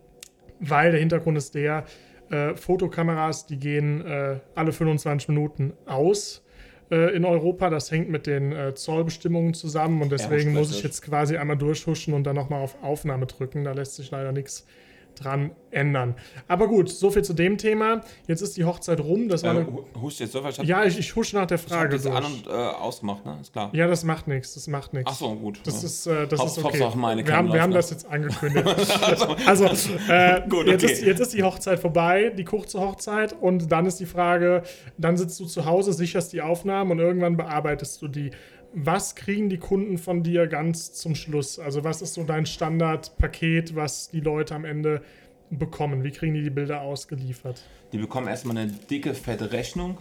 weil der Hintergrund ist der, äh, Fotokameras, die gehen äh, alle 25 Minuten aus äh, in Europa. Das hängt mit den äh, Zollbestimmungen zusammen und deswegen muss ich jetzt quasi einmal durchhuschen und dann nochmal auf Aufnahme drücken. Da lässt sich leider nichts dran ändern. Aber gut, so viel zu dem Thema. Jetzt ist die Hochzeit rum. Das war Äh, hust jetzt so, ich hab, ja, ich, ich husch nach der ich hab Frage. das an und äh, ausgemacht, ne? Ist klar. Ja, das macht nichts. Das macht nichts. Ach so, gut. Das ja. ist, äh, das Haupt- ist okay. Hauptsache meine wir, haben, wir haben das jetzt angekündigt. also, äh, Gut, jetzt, okay. ist, jetzt ist die Hochzeit vorbei, die kurze Hochzeit. Und dann ist die Frage, dann sitzt du zu Hause, sicherst die Aufnahmen und irgendwann bearbeitest du die. Was kriegen die Kunden von dir ganz zum Schluss? Also, was ist so dein Standardpaket, was die Leute am Ende bekommen? Wie kriegen die die Bilder ausgeliefert? Die bekommen erstmal eine dicke, fette Rechnung.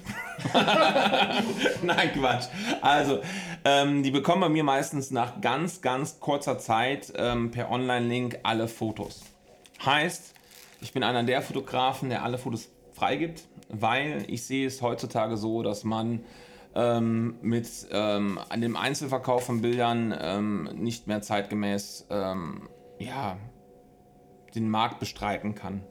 Nein, Quatsch. Also, ähm, die bekommen bei mir meistens nach ganz, ganz kurzer Zeit ähm, per Online-Link alle Fotos. Heißt, ich bin einer der Fotografen, der alle Fotos freigibt, weil ich sehe es heutzutage so, dass man ähm, mit ähm, an dem Einzelverkauf von Bildern ähm, nicht mehr zeitgemäß ähm, ja, den Markt bestreiten kann.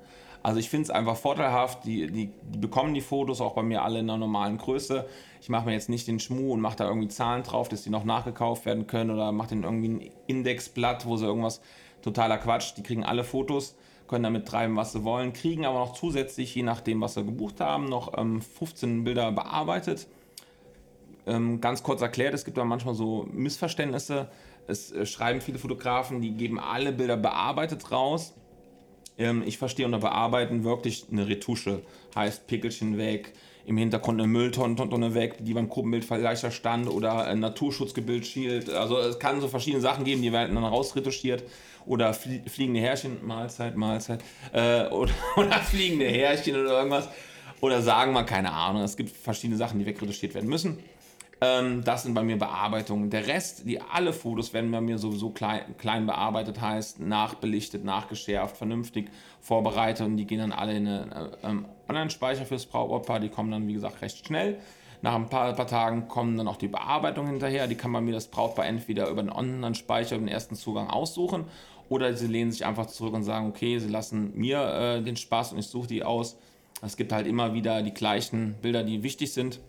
Also ich finde es einfach vorteilhaft, die, die, die bekommen die Fotos auch bei mir alle in einer normalen Größe. Ich mache mir jetzt nicht den Schmuh und mache da irgendwie Zahlen drauf, dass die noch nachgekauft werden können oder mache denen irgendwie ein Indexblatt, wo sie irgendwas totaler Quatsch. Die kriegen alle Fotos, können damit treiben, was sie wollen, kriegen aber noch zusätzlich, je nachdem, was sie gebucht haben, noch ähm, 15 Bilder bearbeitet. Ähm, ganz kurz erklärt, es gibt da manchmal so Missverständnisse. Es äh, schreiben viele Fotografen, die geben alle Bilder bearbeitet raus. Ähm, ich verstehe unter Bearbeiten wirklich eine Retusche. Heißt Pickelchen weg, im Hintergrund eine Mülltonne weg, die beim Gruppenbild leichter stand oder ein Naturschutzgebild schielt. Also es kann so verschiedene Sachen geben, die werden dann rausretuschiert. Oder flie fliegende Härchen, Mahlzeit, Mahlzeit. Äh, oder, oder fliegende Härchen oder irgendwas. Oder sagen wir, keine Ahnung. Es gibt verschiedene Sachen, die wegretuschiert werden müssen. Ähm, das sind bei mir Bearbeitungen. Der Rest, die alle Fotos werden bei mir sowieso klein, klein bearbeitet, heißt nachbelichtet, nachgeschärft, vernünftig vorbereitet und die gehen dann alle in einen äh, ähm, Online-Speicher fürs Brautpaar. Die kommen dann, wie gesagt, recht schnell. Nach ein paar, paar Tagen kommen dann auch die Bearbeitungen hinterher. Die kann man mir das Brautpaar entweder über den Online-Speicher, über den ersten Zugang aussuchen oder sie lehnen sich einfach zurück und sagen, okay, sie lassen mir äh, den Spaß und ich suche die aus. Es gibt halt immer wieder die gleichen Bilder, die wichtig sind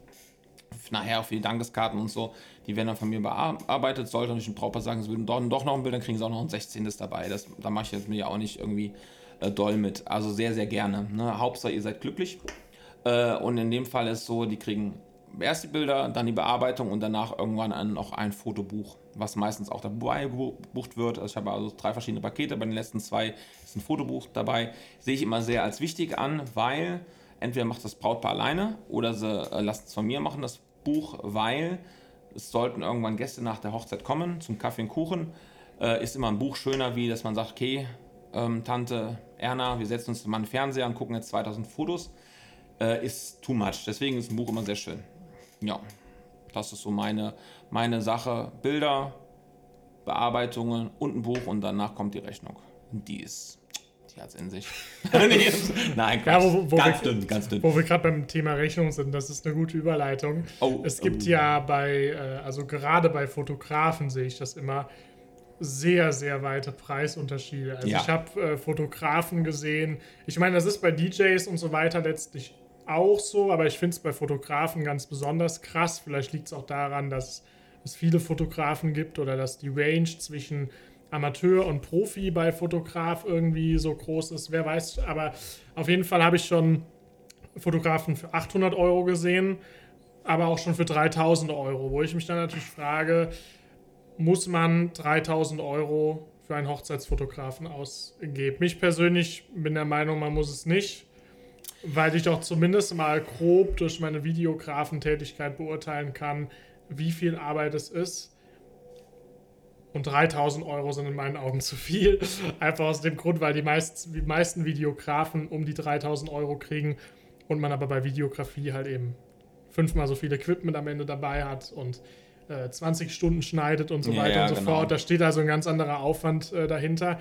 nachher auch für die Dankeskarten und so, die werden dann von mir bearbeitet. Sollte natürlich ein Brautpaar sagen, sie würden doch, doch noch ein Bild, dann kriegen sie auch noch ein 16. dabei. Das, da mache ich jetzt mir ja auch nicht irgendwie äh, doll mit. Also sehr, sehr gerne. Ne? Hauptsache, ihr seid glücklich. Äh, und in dem Fall ist so, die kriegen erst die Bilder, dann die Bearbeitung und danach irgendwann ein, noch ein Fotobuch, was meistens auch dabei gebucht wird. Also ich habe also drei verschiedene Pakete, bei den letzten zwei ist ein Fotobuch dabei. Sehe ich immer sehr als wichtig an, weil entweder macht das Brautpaar alleine oder sie äh, lassen es von mir machen, das Buch, weil es sollten irgendwann Gäste nach der Hochzeit kommen zum Kaffee und Kuchen. Äh, ist immer ein Buch schöner, wie dass man sagt, okay, ähm, Tante Erna, wir setzen uns mal einen Fernseher und gucken jetzt 2000 Fotos. Äh, ist too much. Deswegen ist ein Buch immer sehr schön. Ja, das ist so meine, meine Sache. Bilder, Bearbeitungen und ein Buch und danach kommt die Rechnung. Die ist, es in sich. Nein, Ja, wo, wo ganz wir, dünn, ganz dünn. Wo wir gerade beim Thema Rechnung sind, das ist eine gute Überleitung. Oh, es gibt oh. ja bei, äh, also gerade bei Fotografen sehe ich das immer, sehr, sehr weite Preisunterschiede. Also Ja. ich habe äh, Fotografen gesehen, ich meine, das ist bei DJs und so weiter letztlich auch so, aber ich finde es bei Fotografen ganz besonders krass. Vielleicht liegt es auch daran, dass es viele Fotografen gibt oder dass die Range zwischen Amateur und Profi bei Fotograf irgendwie so groß ist. Wer weiß, aber auf jeden Fall habe ich schon Fotografen für 800 Euro gesehen, aber auch schon für 3000 Euro, wo ich mich dann natürlich frage, muss man 3000 Euro für einen Hochzeitsfotografen ausgeben? Mich persönlich bin der Meinung, man muss es nicht, weil ich doch zumindest mal grob durch meine Videografentätigkeit beurteilen kann, wie viel Arbeit es ist. Und 3000 Euro sind in meinen Augen zu viel. Einfach aus dem Grund, weil die, meist, die meisten Videografen um die 3000 Euro kriegen und man aber bei Videografie halt eben fünfmal so viel Equipment am Ende dabei hat und äh, 20 Stunden schneidet und so Ja, weiter und so genau. fort. Da steht also ein ganz anderer Aufwand äh, dahinter.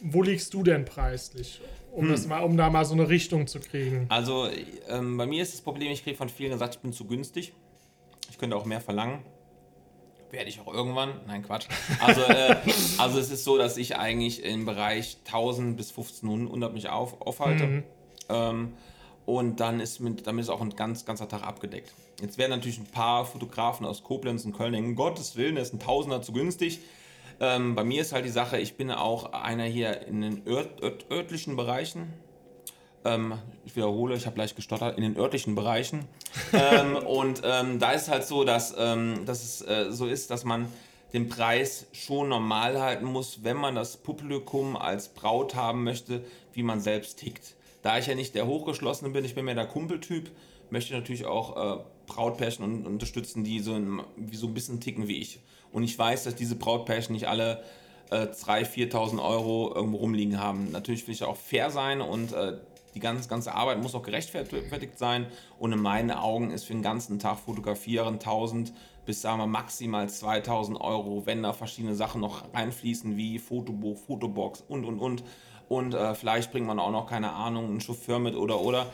Wo liegst du denn preislich? Um, Hm. das mal, um da mal so eine Richtung zu kriegen. Also ähm, bei mir ist das Problem, ich kriege von vielen gesagt, ich bin zu günstig. Ich könnte auch mehr verlangen. Werde ich auch irgendwann. Nein, Quatsch. Also, äh, also es ist so, dass ich eigentlich im Bereich 1000 bis 1500 mich auf, aufhalte. Ähm, und dann ist, mit, damit ist auch ein ganz, ganzer Tag abgedeckt. Jetzt werden natürlich ein paar Fotografen aus Koblenz und Köln denken, um Gottes Willen, ist ein Tausender zu günstig. Ähm, bei mir ist halt die Sache, ich bin auch einer hier in den ört, ört, örtlichen Bereichen. Ähm, ich wiederhole, ich habe leicht gestottert, in den örtlichen Bereichen. ähm, und ähm, da ist halt so, dass, ähm, dass es äh, so ist, dass man den Preis schon normal halten muss, wenn man das Publikum als Braut haben möchte, wie man selbst tickt. Da ich ja nicht der Hochgeschlossene bin, ich bin mehr der Kumpeltyp, möchte ich natürlich auch äh, Brautpärchen un unterstützen, die so ein, wie so ein bisschen ticken wie ich. Und ich weiß, dass diese Brautpärchen nicht alle äh, 3.000, 4.000 Euro irgendwo rumliegen haben. Natürlich will ich auch fair sein und äh, die ganze, ganze Arbeit muss auch gerechtfertigt sein. Und in meinen Augen ist für den ganzen Tag fotografieren 1000 bis sagen wir maximal 2000 Euro, wenn da verschiedene Sachen noch reinfließen, wie Fotobuch, Fotobox und und und. Und äh, vielleicht bringt man auch noch, keine Ahnung, einen Chauffeur mit oder oder.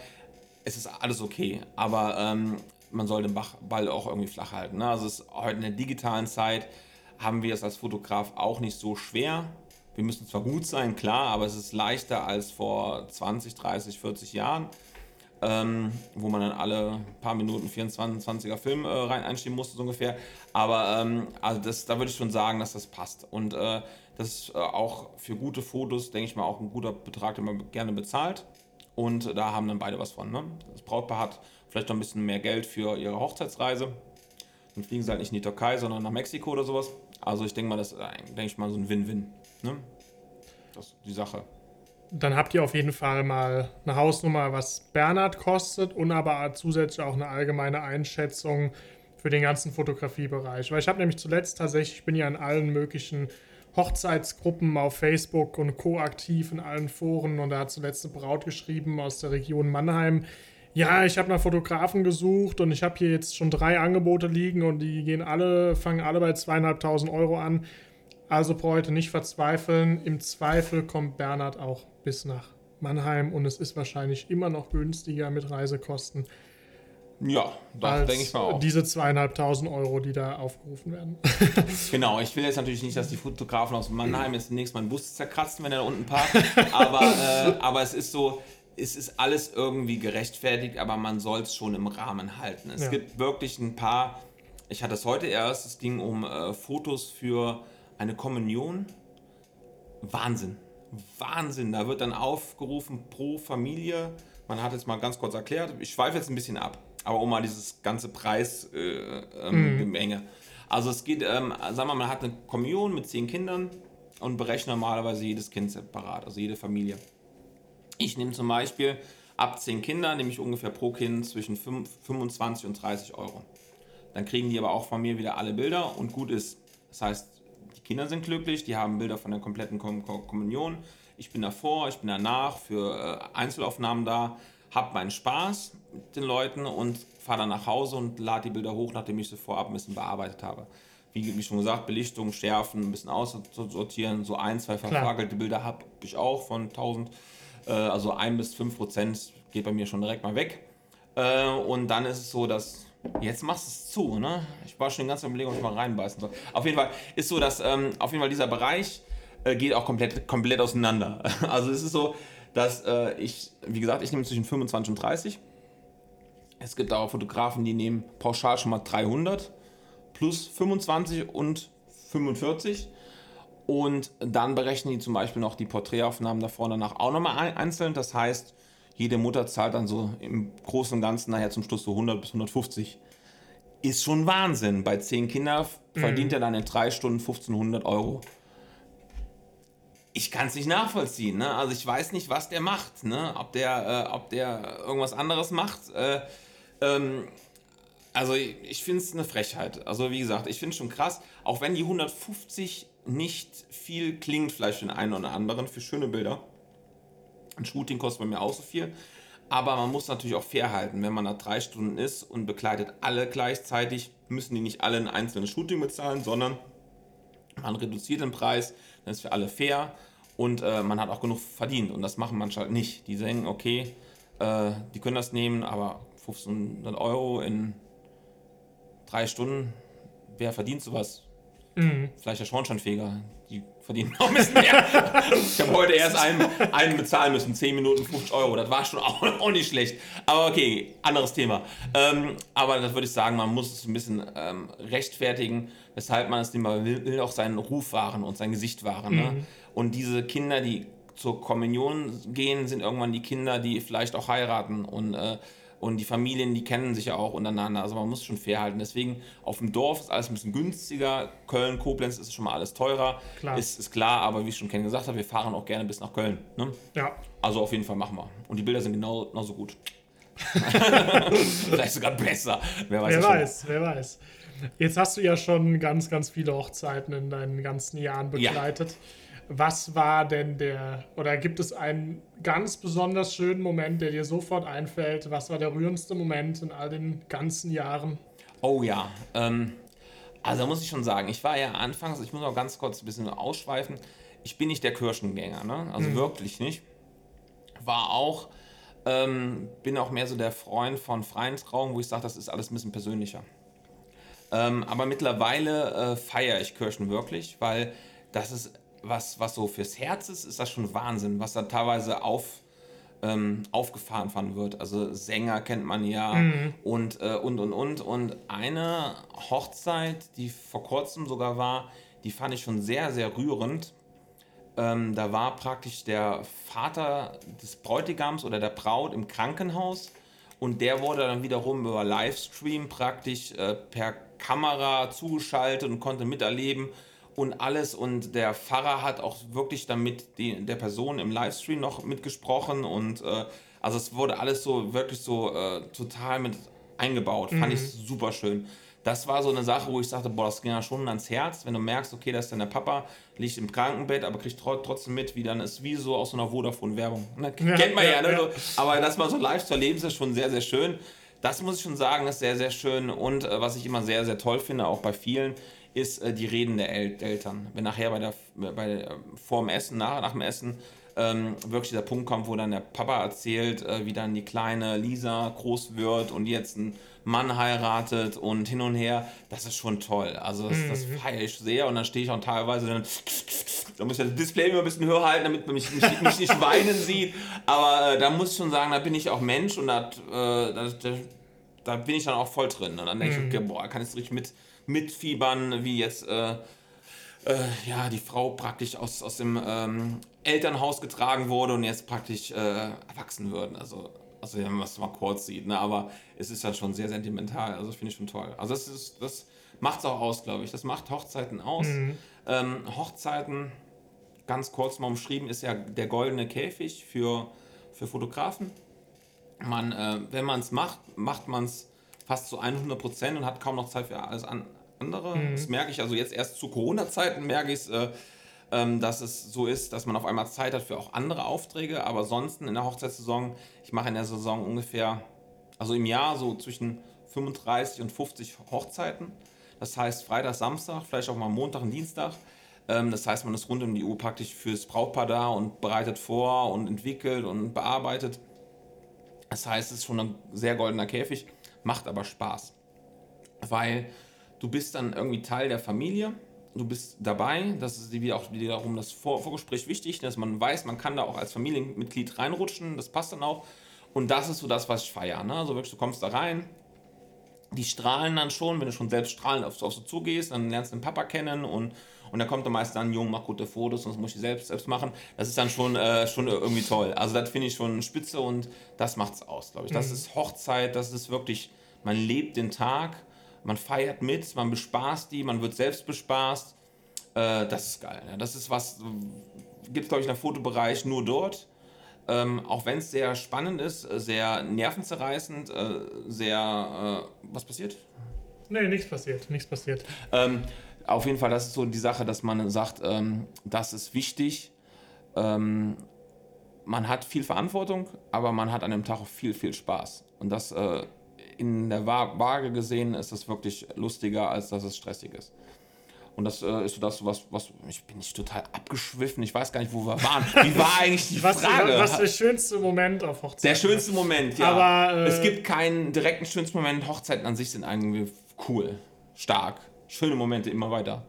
Es ist alles okay, aber ähm, man soll den Ball auch irgendwie flach halten. Ne? Also es ist heute in der digitalen Zeit haben wir es als Fotograf auch nicht so schwer. Wir müssen zwar gut sein, klar, aber es ist leichter als vor 20, 30, 40 Jahren, ähm, wo man dann alle paar Minuten 24, er Film äh, rein einschieben musste, so ungefähr. Aber ähm, also das, da würde ich schon sagen, dass das passt. Und äh, das ist äh, auch für gute Fotos, denke ich mal, auch ein guter Betrag, den man gerne bezahlt. Und da haben dann beide was von. Ne? Das Brautpaar hat vielleicht noch ein bisschen mehr Geld für ihre Hochzeitsreise. Dann fliegen sie halt nicht in die Türkei, sondern nach Mexiko oder sowas. Also ich denke mal, das ist, denke ich mal, so ein Win-Win. Ne? Das ist die Sache. Dann habt ihr auf jeden Fall mal eine Hausnummer, was Bernhard kostet und aber zusätzlich auch eine allgemeine Einschätzung für den ganzen Fotografiebereich. Weil ich habe nämlich zuletzt tatsächlich, ich bin ja in allen möglichen Hochzeitsgruppen auf Facebook und Co. aktiv in allen Foren und da hat zuletzt eine Braut geschrieben aus der Region Mannheim, ja, ich habe nach Fotografen gesucht und ich habe hier jetzt schon drei Angebote liegen und die gehen alle, fangen alle bei zweieinhalbtausend Euro an. Also pro heute nicht verzweifeln. Im Zweifel kommt Bernhard auch bis nach Mannheim und es ist wahrscheinlich immer noch günstiger mit Reisekosten. Ja, das denke ich mal auch. Diese zweieinhalbtausend Euro, die da aufgerufen werden. genau, ich will jetzt natürlich nicht, dass die Fotografen aus Mannheim jetzt demnächst mal einen Bus zerkratzen, wenn er da unten parkt. aber, äh, aber es ist so, es ist alles irgendwie gerechtfertigt, aber man soll es schon im Rahmen halten. Es ja. gibt wirklich ein paar, ich hatte es heute erst, es ging um äh, Fotos für eine Kommunion. Wahnsinn. Wahnsinn. Da wird dann aufgerufen pro Familie. Man hat es mal ganz kurz erklärt. Ich schweife jetzt ein bisschen ab, aber um mal dieses ganze Preisgemenge. Äh, ähm, mhm. Also es geht, ähm, sagen wir mal, man hat eine Kommunion mit zehn Kindern und berechnet normalerweise jedes Kind separat, also jede Familie. Ich nehme zum Beispiel ab 10 Kinder, nehme ich ungefähr pro Kind zwischen 25 und 30 Euro. Dann kriegen die aber auch von mir wieder alle Bilder und gut ist. Das heißt, die Kinder sind glücklich, die haben Bilder von der kompletten Kom Kommunion. Ich bin davor, ich bin danach für äh, Einzelaufnahmen da, habe meinen Spaß mit den Leuten und fahre dann nach Hause und lade die Bilder hoch, nachdem ich sie vorab ein bisschen bearbeitet habe. Wie, wie schon gesagt, Belichtung, Schärfen, ein bisschen aussortieren. So ein, zwei verfagelte Bilder habe ich auch von 1000 äh, also ein bis fünf Prozent geht bei mir schon direkt mal weg. Äh, und dann ist es so, dass Jetzt machst du es zu, ne? Ich war schon die ganze Überlegung, ob ich mal reinbeißen soll. Auf jeden Fall ist so, dass ähm, auf jeden Fall dieser Bereich äh, geht auch komplett, komplett auseinander. Also es ist so, dass äh, ich, wie gesagt, ich nehme zwischen 25 und 30. Es gibt auch Fotografen, die nehmen pauschal schon mal 300 plus 25 und 45. Und dann berechnen die zum Beispiel noch die Porträtaufnahmen davor und danach auch nochmal einzeln. Das heißt, jede Mutter zahlt dann so im Großen und Ganzen nachher zum Schluss so 100 bis 150. Ist schon Wahnsinn. Bei 10 Kindern verdient mhm. er dann in 3 Stunden 1500 Euro. Ich kann es nicht nachvollziehen. Ne? Also ich weiß nicht, was der macht. Ne? Ob, der, äh, ob der irgendwas anderes macht. Äh, ähm, also ich, ich finde es eine Frechheit. Also wie gesagt, ich finde es schon krass. Auch wenn die 150 nicht viel klingt, vielleicht für den einen oder anderen, für schöne Bilder. Ein Shooting kostet bei mir auch so viel. Aber man muss natürlich auch fair halten. Wenn man da drei Stunden ist und begleitet alle gleichzeitig, müssen die nicht alle ein einzelnes Shooting bezahlen, sondern man reduziert den Preis, dann ist für alle fair und äh, man hat auch genug verdient. Und das machen manche halt nicht. Die sagen, okay, äh, die können das nehmen, aber 1500 Euro in drei Stunden, wer verdient sowas? Mhm. Vielleicht der Schornsteinfeger, die verdienen noch ein bisschen mehr. ich habe heute erst einen, einen bezahlen müssen, 10 Minuten 50 Euro. Das war schon auch, auch nicht schlecht. Aber okay, anderes Thema. Ähm, aber das würde ich sagen, man muss es ein bisschen ähm, rechtfertigen, weshalb man es nicht mal will, will auch seinen Ruf wahren und sein Gesicht wahren. Ne? Mhm. Ne? Und diese Kinder, die zur Kommunion gehen, sind irgendwann die Kinder, die vielleicht auch heiraten und, äh, und die Familien, die kennen sich ja auch untereinander. Also man muss schon fair halten. Deswegen auf dem Dorf ist alles ein bisschen günstiger. Köln, Koblenz ist schon mal alles teurer. Klar. Ist, ist klar, aber wie ich schon Ken gesagt habe, wir fahren auch gerne bis nach Köln. Ne? Ja. Also auf jeden Fall machen wir. Und die Bilder sind genau, genauso gut. Vielleicht sogar besser. Wer weiß. Wer weiß, wer weiß. Jetzt hast du ja schon ganz, ganz viele Hochzeiten in deinen ganzen Jahren Ja. Was war denn der, oder gibt es einen ganz besonders schönen Moment, der dir sofort einfällt? Was war der rührendste Moment in all den ganzen Jahren? Oh ja. Ähm, also muss ich schon sagen, ich war ja anfangs, ich muss noch ganz kurz ein bisschen ausschweifen, ich bin nicht der Kirchengänger, ne? Also wirklich nicht. War auch, ähm, bin auch mehr so der Freund von freien Trauungen, wo ich sage, das ist alles ein bisschen persönlicher. Ähm, aber mittlerweile äh, feiere ich Kirchen wirklich, weil das ist was, was so fürs Herz ist, ist das schon Wahnsinn, was da teilweise auf, ähm, aufgefahren von wird. Also Sänger kennt man ja und, äh, und, und, und. Und eine Hochzeit, die vor kurzem sogar war, die fand ich schon sehr, sehr rührend. Ähm, da war praktisch der Vater des Bräutigams oder der Braut im Krankenhaus und der wurde dann wiederum über Livestream praktisch äh, per Kamera zugeschaltet und konnte miterleben und alles. Und der Pfarrer hat auch wirklich damit die, der Person im Livestream noch mitgesprochen und äh, also es wurde alles so wirklich so äh, total mit eingebaut. Fand ich super schön. Das war so eine Sache, wo ich sagte, boah, das ging ja schon ans Herz, wenn du merkst, okay, da ist dann der Papa, liegt im Krankenbett, aber kriegt tro- trotzdem mit, wie dann ist, wie so aus so einer Vodafone-Werbung. Ne? Ja, Kennt man ja, ja, ne? ja. So, aber das mal so live zu erleben, ist schon sehr, sehr schön. Das muss ich schon sagen, ist sehr, sehr schön. Und äh, was ich immer sehr, sehr toll finde, auch bei vielen, ist äh, die Reden der El Eltern. Wenn nachher bei der, bei, äh, vor dem Essen, nach, nach dem Essen, ähm, wirklich dieser Punkt kommt, wo dann der Papa erzählt, äh, wie dann die kleine Lisa groß wird und jetzt einen Mann heiratet und hin und her, das ist schon toll. Also das, das feiere ich sehr und dann stehe ich auch teilweise dann, da muss ich das Display immer ein bisschen höher halten, damit man mich, mich, mich nicht weinen sieht. Aber äh, da muss ich schon sagen, da bin ich auch Mensch und da, äh, da, da, da bin ich dann auch voll drin. Und dann denke ich, okay, boah, kann ich richtig mit, mitfiebern, wie jetzt äh, äh, ja, die Frau praktisch aus, aus dem ähm, Elternhaus getragen wurde und jetzt praktisch äh, erwachsen wird. Also, also wenn man es mal kurz sieht, ne? aber es ist dann schon sehr sentimental. Also das finde ich schon toll. Also das ist, das macht es auch aus, glaube ich. Das macht Hochzeiten aus. Ähm, Hochzeiten, ganz kurz mal umschrieben, ist ja der goldene Käfig für, für Fotografen. Man, äh, wenn man es macht, macht man es fast zu 100 Prozent und hat kaum noch Zeit für alles an, andere. Das merke ich also jetzt erst zu Corona-Zeiten, merke ich es, äh, ähm, dass es so ist, dass man auf einmal Zeit hat für auch andere Aufträge. Aber sonst in der Hochzeitssaison, ich mache in der Saison ungefähr, also im Jahr so zwischen 35 und 50 Hochzeiten. Das heißt Freitag, Samstag, vielleicht auch mal Montag und Dienstag. Ähm, das heißt, man ist rund um die Uhr praktisch fürs Brautpaar da und bereitet vor und entwickelt und bearbeitet. Das heißt, es ist schon ein sehr goldener Käfig, macht aber Spaß. Weil du bist dann irgendwie Teil der Familie, du bist dabei, das ist wie auch wiederum das Vor Vorgespräch wichtig, dass man weiß, man kann da auch als Familienmitglied reinrutschen, das passt dann auch. Und das ist so das, was ich feiere. Ne? Also wirklich, du kommst da rein, die strahlen dann schon, wenn du schon selbst strahlend auf, auf so zugehst, dann lernst du den Papa kennen und, und dann kommt er meist dann, Jung, mach gute Fotos, sonst muss ich selbst, selbst machen. Das ist dann schon, äh, schon irgendwie toll. Also das finde ich schon spitze und das macht's aus, glaube ich. Das ist Hochzeit, das ist wirklich, man lebt den Tag, man feiert mit, man bespaßt die, man wird selbst bespaßt. Äh, das ist geil. Ja. Das ist was, gibt es, glaube ich, im Fotobereich nur dort. Ähm, auch wenn es sehr spannend ist, äh, sehr nervenzerreißend, äh, sehr. Äh, was passiert? Nee, nichts passiert, nichts passiert. Ähm, auf jeden Fall, das ist so die Sache, dass man sagt, ähm, das ist wichtig. Ähm, man hat viel Verantwortung, aber man hat an dem Tag auch viel, viel Spaß. Und das äh, in der Wa- Waage gesehen ist das wirklich lustiger, als dass es stressig ist. Und das äh, ist so das, was, was. Ich bin nicht total abgeschwiffen, ich weiß gar nicht, wo wir waren. Wie war eigentlich die Was, Frage? was der schönste Moment auf Hochzeit? Der schönste Moment, ja. Aber, äh, es gibt keinen direkten schönsten Moment. Hochzeiten an sich sind irgendwie cool, stark. Schöne Momente immer weiter.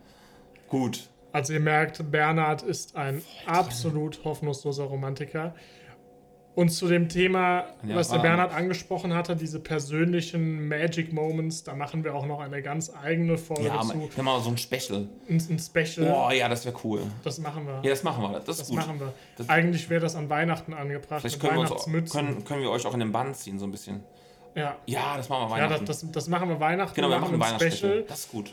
Gut. Also ihr merkt, Bernhard ist ein absolut hoffnungsloser Romantiker. Und zu dem Thema, Ja, was der Bernhard angesprochen hatte, diese persönlichen Magic Moments, da machen wir auch noch eine ganz eigene Folge Ja, zu. wir machen mal so ein Special. Ein, ein Special, Oh ja, das wäre cool. das machen wir. Ja, das machen wir. Das ist das gut. machen wir. Das- Eigentlich wäre das an Weihnachten angebracht, Vielleicht können wir, uns, können, können wir euch auch in den Bann ziehen, so ein bisschen. ja, Ja, das machen wir ja Weihnachten. das, das, das machen wir Weihnachten. genau, wir machen ein ein Weihnachtsspecial. Das ist gut.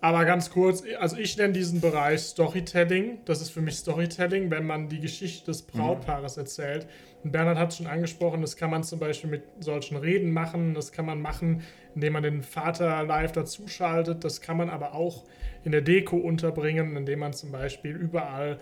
Aber ganz kurz, also ich nenne diesen Bereich Storytelling. Das ist für mich Storytelling, wenn man die Geschichte des Brautpaares erzählt. Und Bernhard hat es schon angesprochen, das kann man zum Beispiel mit solchen Reden machen, das kann man machen, indem man den Vater live dazuschaltet, das kann man aber auch in der Deko unterbringen, indem man zum Beispiel überall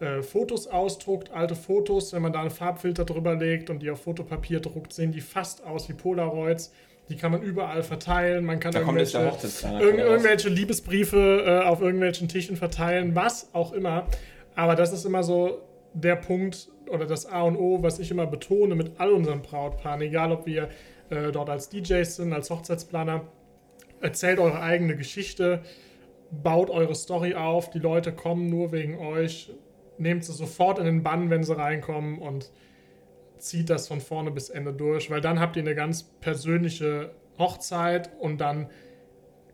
äh, Fotos ausdruckt, alte Fotos, wenn man da einen Farbfilter drüber legt und die auf Fotopapier druckt, sehen die fast aus wie Polaroids. Die kann man überall verteilen, man kann Da kommt jetzt der irgendwelche, irgend, irgendwelche Liebesbriefe äh, auf irgendwelchen Tischen verteilen, was auch immer. Aber das ist immer so der Punkt oder das A und O, was ich immer betone mit all unseren Brautpaaren, egal ob wir äh, dort als DJs sind, als Hochzeitsplaner. Erzählt eure eigene Geschichte, baut eure Story auf, die Leute kommen nur wegen euch, nehmt sie sofort in den Bann, wenn sie reinkommen und zieht das von vorne bis Ende durch, weil dann habt ihr eine ganz persönliche Hochzeit und dann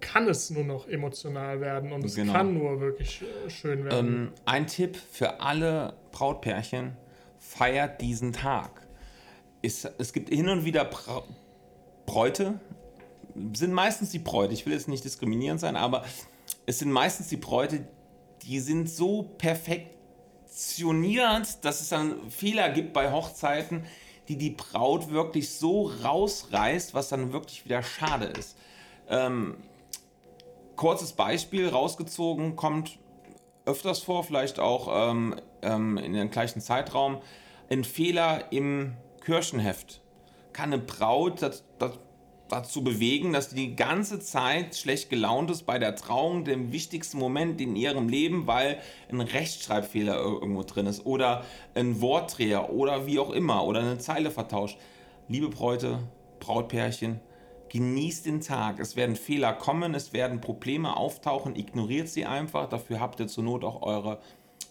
kann es nur noch emotional werden und es Genau. kann nur wirklich schön werden. Ähm, ein Tipp für alle Brautpärchen: feiert diesen Tag. Es, es gibt hin und wieder Bra Bräute, sind meistens die Bräute, ich will jetzt nicht diskriminierend sein, aber es sind meistens die Bräute, die sind so perfektioniert, dass es dann Fehler gibt bei Hochzeiten, die die Braut wirklich so rausreißt, was dann wirklich wieder schade ist. Ähm, kurzes Beispiel rausgezogen, kommt öfters vor, vielleicht auch ähm, ähm, in dem gleichen Zeitraum, ein Fehler im Kirchenheft kann eine Braut das, das, dazu bewegen, dass die ganze Zeit schlecht gelaunt ist bei der Trauung, dem wichtigsten Moment in ihrem Leben, weil ein Rechtschreibfehler ir- irgendwo drin ist oder ein Wortdreher oder wie auch immer oder eine Zeile vertauscht. Liebe Bräute, Brautpärchen, genießt den Tag. Es werden Fehler kommen, es werden Probleme auftauchen, ignoriert sie einfach. Dafür habt ihr zur Not auch eure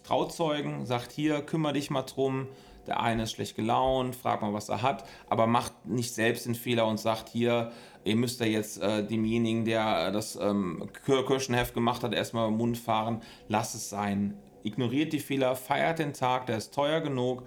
Trauzeugen. Sagt hier, kümmere dich mal drum. Der eine ist schlecht gelaunt, fragt mal, was er hat, aber macht nicht selbst den Fehler und sagt hier, ihr müsst ja jetzt äh, demjenigen, der äh, das ähm, Kir- Kirchenheft gemacht hat, erstmal im Mund fahren. Lasst es sein. Ignoriert die Fehler, feiert den Tag, der ist teuer genug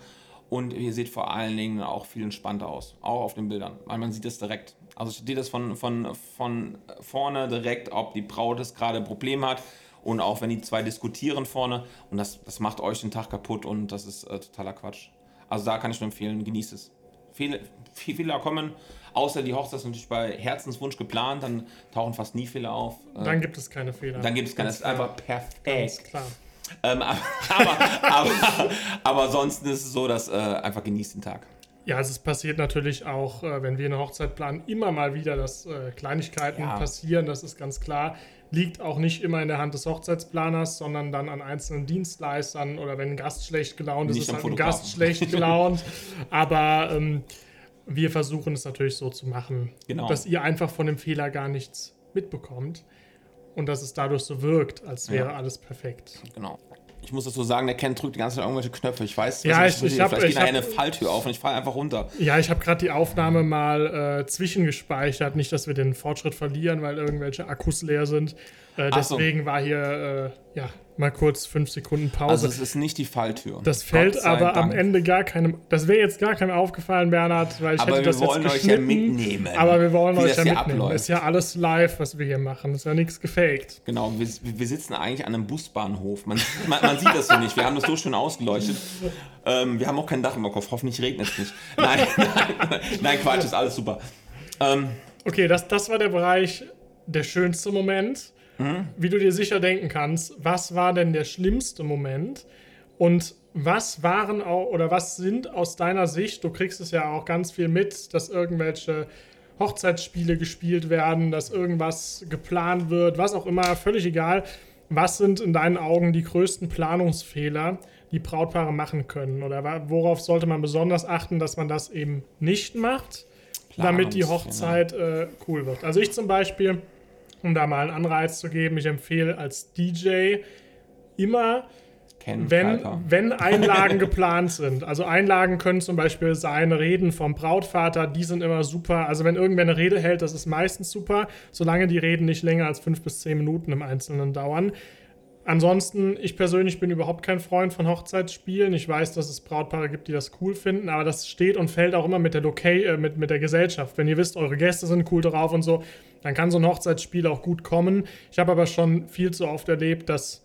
und ihr seht vor allen Dingen auch viel entspannter aus, auch auf den Bildern, weil man sieht es direkt. Also steht das von, von, von vorne direkt, ob die Braut es gerade ein Problem hat und auch wenn die zwei diskutieren vorne und das, das macht euch den Tag kaputt und das ist äh, totaler Quatsch. Also da kann ich nur empfehlen, genießt es. Viele, viele Fehler kommen, außer die Hochzeit ist natürlich bei Herzenswunsch geplant, dann tauchen fast nie Fehler auf. Äh, dann gibt es keine Fehler. dann gibt es keine, Ganz es ist einfach Ganz perfekt. klar. Ähm, aber, aber, aber, aber ansonsten ist es so, dass äh, einfach genießt den Tag. Ja, also es passiert natürlich auch, äh, wenn wir eine Hochzeit planen, immer mal wieder, dass äh, Kleinigkeiten Ja. passieren, das ist ganz klar. Liegt auch nicht immer in der Hand des Hochzeitsplaners, sondern dann an einzelnen Dienstleistern oder wenn ein Gast schlecht gelaunt ist, Nicht ist halt ein. Gast schlecht gelaunt. Aber ähm, wir versuchen es natürlich so zu machen, Genau. dass ihr einfach von dem Fehler gar nichts mitbekommt und dass es dadurch so wirkt, als wäre Ja. alles perfekt. Genau. Ich muss dazu sagen, der Ken drückt die ganze Zeit irgendwelche Knöpfe. Ich weiß, Ja, ich- ich will. hab- vielleicht geht ich hab- eine Falltür auf und ich falle einfach runter. Ja, ich habe gerade die Aufnahme mal äh, zwischengespeichert. Nicht, dass wir den Fortschritt verlieren, weil irgendwelche Akkus leer sind. Äh, Ach so. deswegen war hier äh, ja, mal kurz fünf Sekunden Pause. Also es ist nicht die Falltür. das fällt aber am Dank. Ende gar keinem. Das wäre jetzt gar keinem aufgefallen, Bernhard, weil ich Aber hätte wir das wollen jetzt euch ja geschnitten. mitnehmen, Aber wir wollen euch ja mitnehmen. abläuft. Ist ja alles live, was wir hier machen. Ist ja nichts gefaked. Genau, wir, wir sitzen eigentlich an einem Busbahnhof. Man, man, man sieht das so nicht. Wir haben das so schön ausgeleuchtet. Ähm, wir haben auch kein Dach im Kopf. Hoffentlich regnet es nicht. Nein, nein, nein, Quatsch, ist alles super. Ähm, Okay, das, das war der Bereich, der schönste Moment. Wie du dir sicher denken kannst, was war denn der schlimmste Moment? Und was waren auch, oder was sind aus deiner Sicht, du kriegst es ja auch ganz viel mit, dass irgendwelche Hochzeitsspiele gespielt werden, dass irgendwas geplant wird, was auch immer, völlig egal. Was sind in deinen Augen die größten Planungsfehler, die Brautpaare machen können? Oder worauf sollte man besonders achten, dass man das eben nicht macht? damit die. Hochzeit äh, cool wird. Also ich zum Beispiel, um da mal einen Anreiz zu geben, ich empfehle als DJ immer Ken wenn, wenn Einlagen geplant sind. Also Einlagen können zum Beispiel sein Reden vom Brautvater, die sind immer super. Also wenn irgendwer eine Rede hält, das ist meistens super, solange die Reden nicht länger als fünf bis zehn Minuten im Einzelnen dauern. Ansonsten, ich persönlich bin überhaupt kein Freund von Hochzeitsspielen. Ich weiß, dass es Brautpaare gibt, die das cool finden, aber das steht und fällt auch immer mit der, Loca äh, mit, mit der Gesellschaft. Wenn ihr wisst, eure Gäste sind cool drauf und so, dann kann so ein Hochzeitsspiel auch gut kommen. Ich habe aber schon viel zu oft erlebt, dass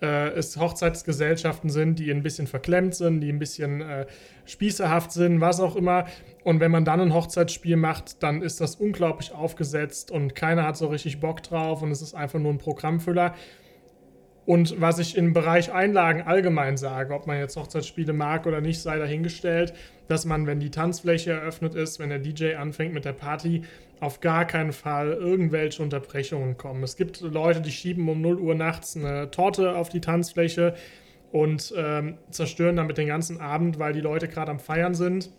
äh, es Hochzeitsgesellschaften sind, die ein bisschen verklemmt sind, die ein bisschen äh, spießerhaft sind, was auch immer. Und wenn man dann ein Hochzeitsspiel macht, dann ist das unglaublich aufgesetzt und keiner hat so richtig Bock drauf und es ist einfach nur ein Programmfüller. Und was ich im Bereich Einlagen allgemein sage, ob man jetzt Hochzeitsspiele mag oder nicht, sei dahingestellt, dass man, wenn die Tanzfläche eröffnet ist, wenn der DJ anfängt mit der Party, auf gar keinen Fall irgendwelche Unterbrechungen kommen. Es gibt Leute, die schieben um 0 Uhr nachts eine Torte auf die Tanzfläche und ähm, zerstören damit den ganzen Abend, weil die Leute gerade am Feiern sind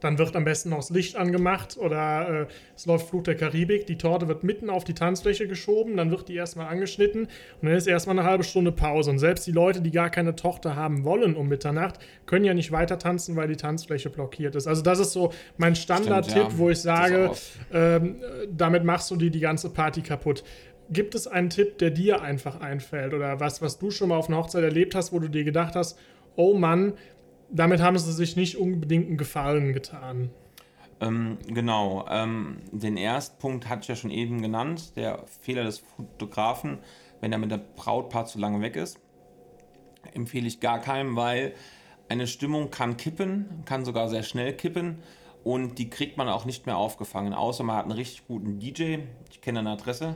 dann wird am besten noch das Licht angemacht oder äh, es läuft Fluch der Karibik. Die Torte wird mitten auf die Tanzfläche geschoben, dann wird die erstmal angeschnitten und dann ist erstmal eine halbe Stunde Pause. Und selbst die Leute, die gar keine Tochter haben wollen um Mitternacht, können ja nicht weiter tanzen, weil die Tanzfläche blockiert ist. Also, das ist so mein Standardtipp, ja. wo ich sage, ähm, damit machst du dir die ganze Party kaputt. Gibt es einen Tipp, der dir einfach einfällt oder was, was du schon mal auf einer Hochzeit erlebt hast, wo du dir gedacht hast, oh Mann, damit haben sie sich nicht unbedingt einen Gefallen getan. Ähm, genau. Ähm, den ersten Punkt hatte ich ja schon eben genannt, der Fehler des Fotografen, wenn er mit der Brautpaar zu lange weg ist. Empfehle ich gar keinem, weil eine Stimmung kann kippen, kann sogar sehr schnell kippen und die kriegt man auch nicht mehr aufgefangen, außer man hat einen richtig guten DJ. Ich kenne eine Adresse.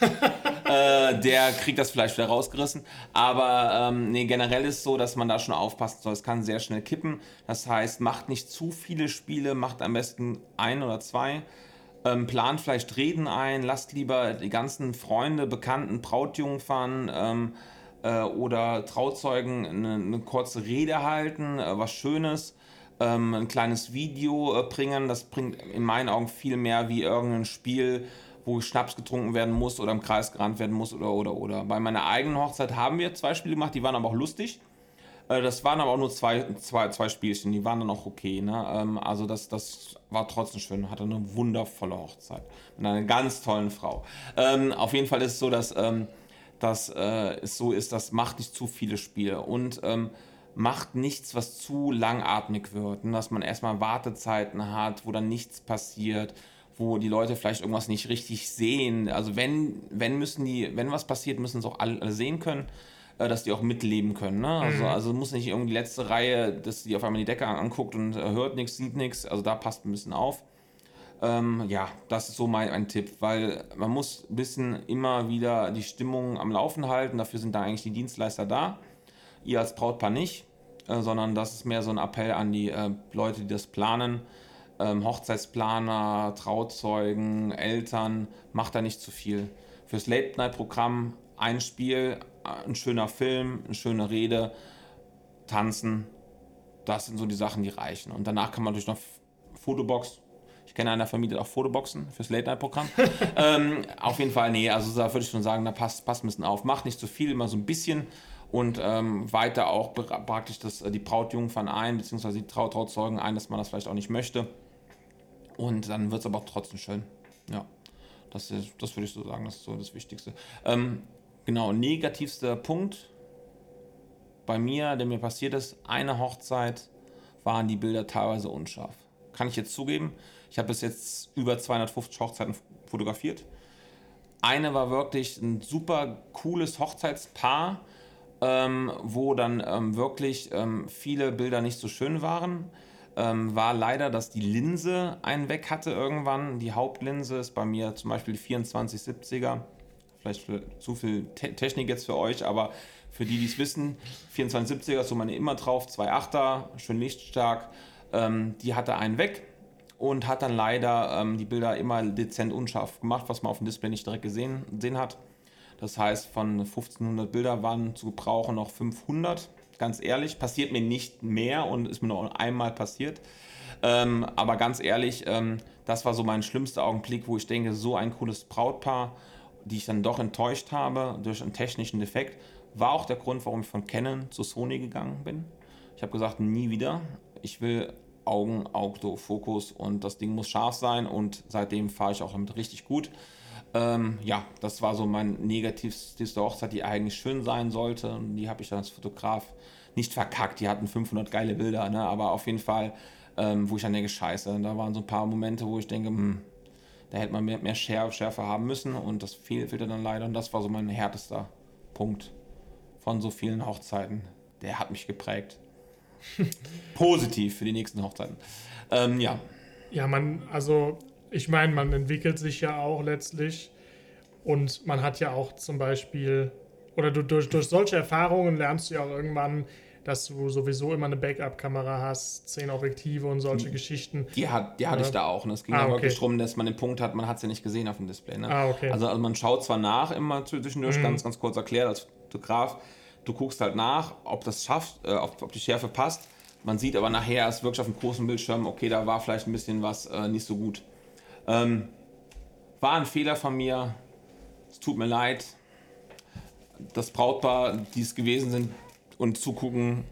äh, der kriegt das vielleicht wieder rausgerissen. Aber ähm, nee, generell ist es so, dass man da schon aufpassen soll. Es kann sehr schnell kippen. Das heißt, macht nicht zu viele Spiele, macht am besten ein oder zwei. Ähm, plant vielleicht Reden ein, lasst lieber die ganzen Freunde, Bekannten, Brautjungfern ähm, äh, oder Trauzeugen eine, eine, kurze Rede halten, äh, was Schönes. Ähm, ein kleines Video äh, bringen, das bringt in meinen Augen viel mehr wie irgendein Spiel, wo Schnaps getrunken werden muss oder im Kreis gerannt werden muss oder oder oder. Bei meiner eigenen Hochzeit haben wir zwei Spiele gemacht, die waren aber auch lustig. Äh, das waren aber auch nur zwei, zwei, zwei Spielchen, die waren dann auch okay. Ne? Ähm, also das, das war trotzdem schön, hatte eine wundervolle Hochzeit mit einer ganz tollen Frau. Ähm, auf jeden Fall ist es so, dass ähm, das äh, es so ist, das macht nicht zu viele Spiele und macht nichts, was zu langatmig wird, ne? dass man erstmal Wartezeiten hat, wo dann nichts passiert wo die Leute vielleicht irgendwas nicht richtig sehen. Also wenn, wenn müssen die, wenn was passiert, müssen es auch alle sehen können, äh, dass die auch mitleben können. Ne? Also, mhm. also muss nicht irgendwie die letzte Reihe, dass die auf einmal die Decke anguckt und äh, hört nichts, sieht nichts. Also da passt ein bisschen auf. Ähm, ja, das ist so mein ein Tipp, weil man muss ein bisschen immer wieder die Stimmung am Laufen halten. Dafür sind da eigentlich die Dienstleister da. Ihr als Brautpaar nicht, äh, sondern das ist mehr so ein Appell an die äh, Leute, die das planen ähm, Hochzeitsplaner, Trauzeugen, Eltern, macht da nicht zu viel. Fürs Late-Night-Programm ein Spiel, ein schöner Film, eine schöne Rede, tanzen, das sind so die Sachen, die reichen. Und danach kann man natürlich noch Fotobox. Ich kenne einer vermietet auch Fotoboxen fürs Late-Night-Programm. ähm, auf jeden Fall, nee, also da würde ich schon sagen, da passt, passt ein bisschen auf. Macht nicht zu viel, immer so ein bisschen und ähm, weiter auch praktisch das, die Brautjungfern ein, beziehungsweise die Trau Trauzeugen ein, dass man das vielleicht auch nicht möchte. Und dann wird es aber trotzdem schön. Ja, das, das würde ich so sagen, das ist so das Wichtigste. Ähm, genau, negativster Punkt bei mir, der mir passiert ist, eine Hochzeit waren die Bilder teilweise unscharf. Kann ich jetzt zugeben. Ich habe bis jetzt über 250 Hochzeiten fotografiert. Eine war wirklich ein super cooles Hochzeitspaar, ähm, wo dann ähm, wirklich ähm, viele Bilder nicht so schön waren ähm, war leider, dass die Linse einen weg hatte irgendwann. Die Hauptlinse ist bei mir zum Beispiel die 2470er. Vielleicht zu viel Te Technik jetzt für euch, aber für die, die es wissen, 2470er ist so meine immer drauf, 2.8er, schön lichtstark. Ähm, die hatte einen weg und hat dann leider ähm, die Bilder immer dezent unscharf gemacht, was man auf dem Display nicht direkt gesehen, gesehen hat. Das heißt, von 1500 Bilder waren zu gebrauchen noch 500 ganz ehrlich. Passiert mir nicht mehr und ist mir nur einmal passiert. Ähm, aber ganz ehrlich, ähm, das war so mein schlimmster Augenblick, wo ich denke, so ein cooles Brautpaar, die ich dann doch enttäuscht habe durch einen technischen Defekt, War auch der Grund, warum ich von Canon zu Sony gegangen bin. Ich habe gesagt, nie wieder. Ich will Augen, Autofokus und das Ding muss scharf sein und seitdem fahre ich auch damit richtig gut. Ähm, ja, das war so mein negativste Hochzeit, die eigentlich schön sein sollte. Und die habe ich dann als Fotograf nicht verkackt. Die hatten 500 geile Bilder, ne? aber auf jeden Fall, ähm, wo ich dann denke, scheiße. Da waren so ein paar Momente, wo ich denke, hm, da hätte man mehr, mehr Schärfe, Schärfe haben müssen und das fehlte dann leider. Und das war so mein härtester Punkt von so vielen Hochzeiten. Der hat mich geprägt. Positiv für die nächsten Hochzeiten. Ähm, ja. Ja, man, also ich meine, man entwickelt sich ja auch letztlich und man hat ja auch zum Beispiel, oder du, durch, durch solche Erfahrungen lernst du ja auch irgendwann, dass du sowieso immer eine Backup-Kamera hast, zehn Objektive und solche Geschichten. Die, hat, die hatte ja. ich da auch. Und es ging ah, ja wirklich okay. darum, dass man den Punkt hat, man hat sie nicht gesehen auf dem Display. Ne? Ah, okay. also, also man schaut zwar nach, immer zwischendurch, mhm. ganz, ganz kurz erklärt als Fotograf, du guckst halt nach, ob das schafft, äh, ob, ob die Schärfe passt. Man sieht aber nachher erst wirklich auf dem großen Bildschirm, okay, da war vielleicht ein bisschen was äh, nicht so gut. Ähm, war ein Fehler von mir. Es tut mir leid. Das Brautpaar, die es gewesen sind und zugucken,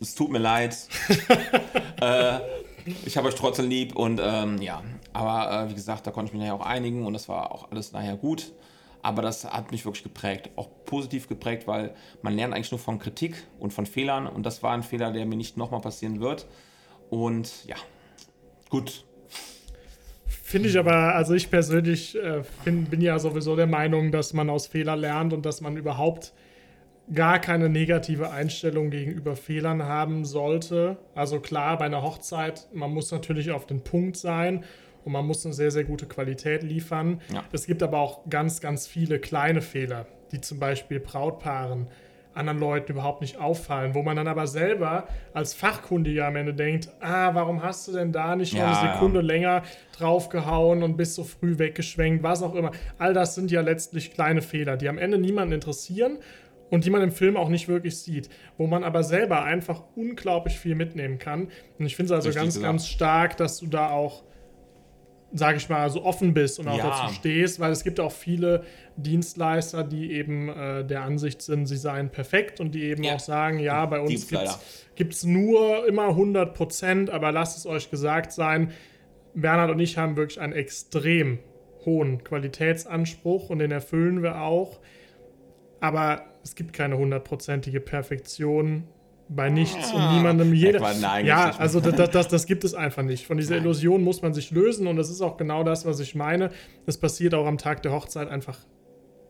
es tut mir leid. äh, ich habe euch trotzdem lieb und ähm, ja, aber äh, wie gesagt, da konnte ich mich nachher auch einigen und das war auch alles nachher gut. Aber das hat mich wirklich geprägt, auch positiv geprägt, weil man lernt eigentlich nur von Kritik und von Fehlern und das war ein Fehler, der mir nicht nochmal passieren wird. Und ja, gut, Finde ich aber, also ich persönlich äh, find, bin ja sowieso der Meinung, dass man aus Fehlern lernt und dass man überhaupt gar keine negative Einstellung gegenüber Fehlern haben sollte. Also klar, bei einer Hochzeit, man muss natürlich auf den Punkt sein und man muss eine sehr, sehr gute Qualität liefern. Ja. Es gibt aber auch ganz, ganz viele kleine Fehler, die zum Beispiel Brautpaaren anderen Leuten überhaupt nicht auffallen, wo man dann aber selber als Fachkundiger am Ende denkt, ah, warum hast du denn da nicht schon ja, eine Sekunde ja. länger draufgehauen und bist so früh weggeschwenkt, was auch immer. All das sind ja letztlich kleine Fehler, die am Ende niemanden interessieren und die man im Film auch nicht wirklich sieht, wo man aber selber einfach unglaublich viel mitnehmen kann. Und ich finde es also Richtig ganz, gesagt. ganz stark, dass du da auch sage ich mal, so offen bist und auch ja. dazu stehst, weil es gibt auch viele Dienstleister, die eben äh, der Ansicht sind, sie seien perfekt und die eben ja. auch sagen, ja, bei uns gibt es nur immer 100 Prozent, aber lasst es euch gesagt sein, Bernhard und ich haben wirklich einen extrem hohen Qualitätsanspruch und den erfüllen wir auch, aber es gibt keine hundertprozentige Perfektion bei nichts und niemandem. Jeder, ja, also das, das, das, gibt es einfach nicht. Von dieser nein. Illusion muss man sich lösen und das ist auch genau das, was ich meine. Es passiert auch am Tag der Hochzeit einfach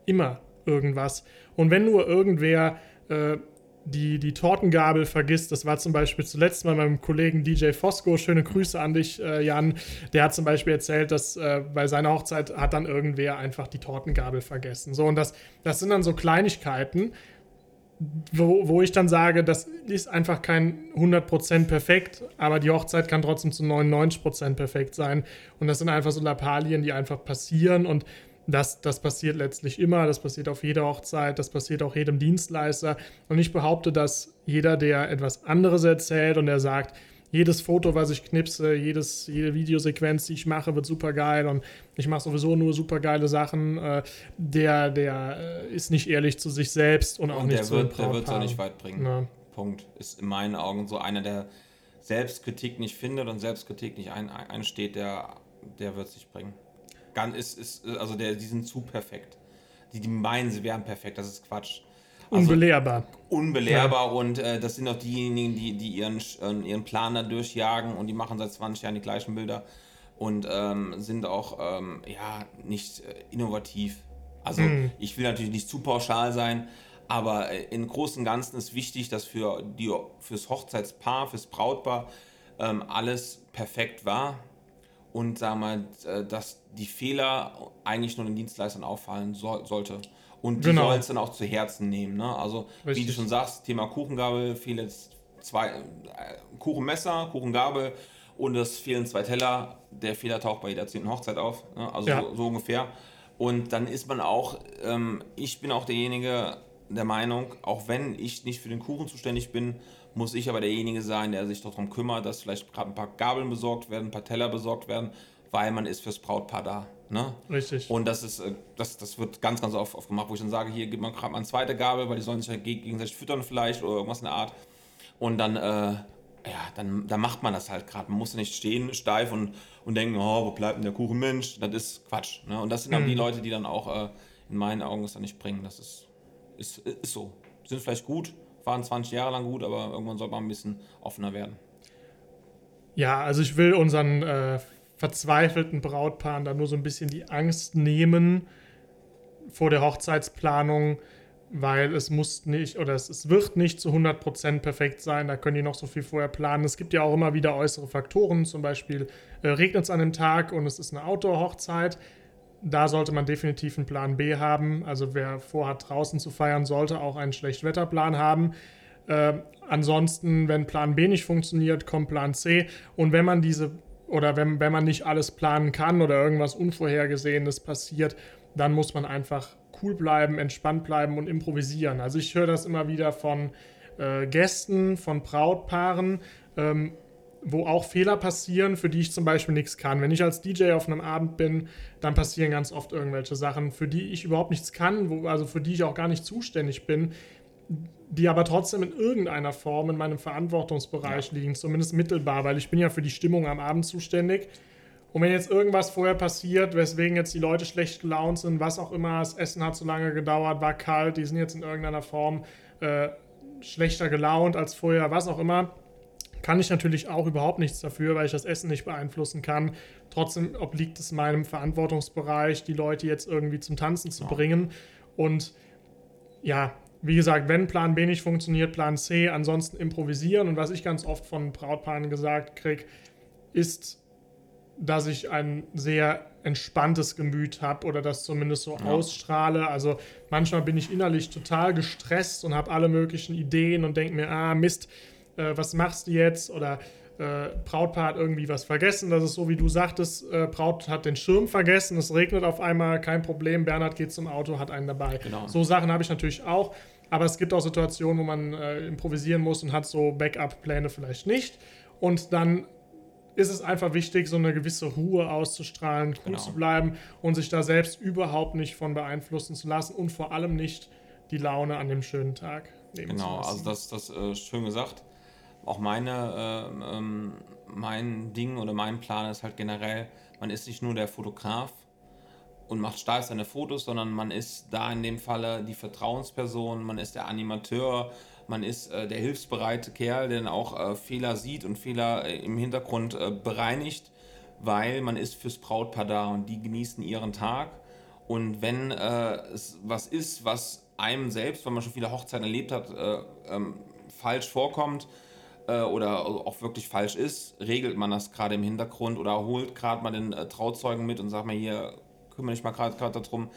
immer irgendwas. Und wenn nur irgendwer äh, die, die Tortengabel vergisst, das war zum Beispiel zuletzt mal meinem Kollegen DJ Fosco, schöne Grüße an dich, äh, Jan, der hat zum Beispiel erzählt, dass äh, bei seiner Hochzeit hat dann irgendwer einfach die Tortengabel vergessen. So, und das, das sind dann so Kleinigkeiten, wo, wo ich dann sage, das ist einfach kein 100% perfekt, aber die Hochzeit kann trotzdem zu 99% perfekt sein. Und das sind einfach so Lappalien, die einfach passieren und das, das passiert letztlich immer, das passiert auf jeder Hochzeit, das passiert auch jedem Dienstleister. Und ich behaupte, dass jeder, der etwas anderes erzählt und der sagt, jedes Foto, was ich knipse, jedes, jede Videosequenz, die ich mache, wird super geil und ich mache sowieso nur super geile Sachen. Äh, der, der äh, ist nicht ehrlich zu sich selbst und auch und nicht zu wird, Der wird es auch nicht weit bringen. Ja. Punkt. Ist in meinen Augen so einer, der Selbstkritik nicht findet und Selbstkritik nicht ein, einsteht, der, der wird es nicht bringen. Ganz, ist, ist, also der, die sind zu perfekt. Die, die meinen, sie wären perfekt, das ist Quatsch. Also unbelehrbar. Unbelehrbar ja. und äh, das sind auch diejenigen, die, die ihren, äh, ihren Planer durchjagen und die machen seit 20 Jahren die gleichen Bilder und ähm, sind auch ähm, ja, nicht äh, innovativ. Also mhm. ich will natürlich nicht zu pauschal sein, aber äh, im Großen und Ganzen ist wichtig, dass für die, fürs Hochzeitspaar, fürs Brautpaar ähm, alles perfekt war und sagen wir, äh, dass die Fehler eigentlich nur den Dienstleistern auffallen so, sollte. Und die genau. sollen es dann auch zu Herzen nehmen. Ne? Also, Richtig. wie du schon sagst, Thema Kuchengabel, fehlen jetzt zwei äh, Kuchenmesser, Kuchengabel und es fehlen zwei Teller. Der Fehler taucht bei jeder zehnten Hochzeit auf. Ne? Also ja. so, so, ungefähr. Und dann ist man auch, ähm, ich bin auch derjenige der Meinung, auch wenn ich nicht für den Kuchen zuständig bin, muss ich aber derjenige sein, der sich darum kümmert, dass vielleicht gerade ein paar Gabeln besorgt werden, ein paar Teller besorgt werden, weil man ist fürs Brautpaar da. Ne? Richtig. Und das ist, äh, das, das wird ganz, ganz oft, oft gemacht, wo ich dann sage, hier gibt man gerade mal eine zweite Gabel, weil die sollen sich ja gegenseitig füttern vielleicht oder irgendwas in der Art. Und dann, äh, ja, dann, dann macht man das halt gerade. Man muss nicht stehen, steif und, und denken, oh, wo bleibt denn der Kuchenmensch? Das ist Quatsch. Ne? Und das sind dann die Leute, die dann auch äh, in meinen Augen es dann nicht bringen. Das ist, ist, ist so. Sind vielleicht gut, waren 20 Jahre lang gut, aber irgendwann soll man ein bisschen offener werden. Ja, also ich will unseren äh, verzweifelten Brautpaaren da nur so ein bisschen die Angst nehmen vor der Hochzeitsplanung, weil es muss nicht oder es, es wird nicht zu 100% perfekt sein. Da können die noch so viel vorher planen. Es gibt ja auch immer wieder äußere Faktoren, zum Beispiel äh, regnet es an dem Tag und es ist eine Outdoor-Hochzeit. Da sollte man definitiv einen Plan B haben. Also wer vorhat, draußen zu feiern, sollte auch einen Schlechtwetterplan haben. Äh, ansonsten, wenn Plan B nicht funktioniert, kommt Plan C. Und wenn man diese oder wenn, wenn man nicht alles planen kann oder irgendwas Unvorhergesehenes passiert, dann muss man einfach cool bleiben, entspannt bleiben und improvisieren. Also ich höre das immer wieder von äh, Gästen, von Brautpaaren, ähm, wo auch Fehler passieren, für die ich zum Beispiel nichts kann. Wenn ich als DJ auf einem Abend bin, dann passieren ganz oft irgendwelche Sachen, für die ich überhaupt nichts kann, wo, also für die ich auch gar nicht zuständig bin, die aber trotzdem in irgendeiner Form in meinem Verantwortungsbereich ja. liegen, zumindest mittelbar, weil ich bin ja für die Stimmung am Abend zuständig. Und wenn jetzt irgendwas vorher passiert, weswegen jetzt die Leute schlecht gelaunt sind, was auch immer, das Essen hat zu lange gedauert, war kalt, die sind jetzt in irgendeiner Form äh, schlechter gelaunt als vorher, was auch immer, kann ich natürlich auch überhaupt nichts dafür, weil ich das Essen nicht beeinflussen kann. Trotzdem obliegt es meinem Verantwortungsbereich, die Leute jetzt irgendwie zum Tanzen zu bringen. Und ja, wie gesagt, wenn Plan B nicht funktioniert, Plan C, ansonsten improvisieren. Und was ich ganz oft von Brautpaaren gesagt kriege, ist, dass ich ein sehr entspanntes Gemüt habe oder das zumindest so ja. ausstrahle. Also manchmal bin ich innerlich total gestresst und habe alle möglichen Ideen und denke mir, ah Mist, äh, was machst du jetzt? Oder äh, Brautpaar hat irgendwie was vergessen. Das ist so, wie du sagtest, äh, Braut hat den Schirm vergessen, es regnet auf einmal, kein Problem, Bernhard geht zum Auto, hat einen dabei. Genau. So Sachen habe ich natürlich auch, aber es gibt auch Situationen, wo man äh, improvisieren muss und hat so Backup-Pläne vielleicht nicht. Und dann ist es einfach wichtig, so eine gewisse Ruhe auszustrahlen, cool genau. zu bleiben und sich da selbst überhaupt nicht von beeinflussen zu lassen und vor allem nicht die Laune an dem schönen Tag nehmen genau, zu lassen. Genau, also das, das äh, schön gesagt auch meine, äh, mein Ding oder mein Plan ist halt generell, man ist nicht nur der Fotograf und macht steif seine Fotos, sondern man ist da in dem Falle die Vertrauensperson, man ist der Animateur, man ist äh, der hilfsbereite Kerl, der dann auch äh, Fehler sieht und Fehler äh, im Hintergrund äh, bereinigt, weil man ist fürs Brautpaar da und die genießen ihren Tag. Und wenn äh, es was ist, was einem selbst, wenn man schon viele Hochzeiten erlebt hat, ähm, falsch vorkommt, äh, oder auch wirklich falsch ist, regelt man das gerade im Hintergrund oder holt gerade mal den äh, Trauzeugen mit und sagt mal hier, kümmere dich mal gerade darum,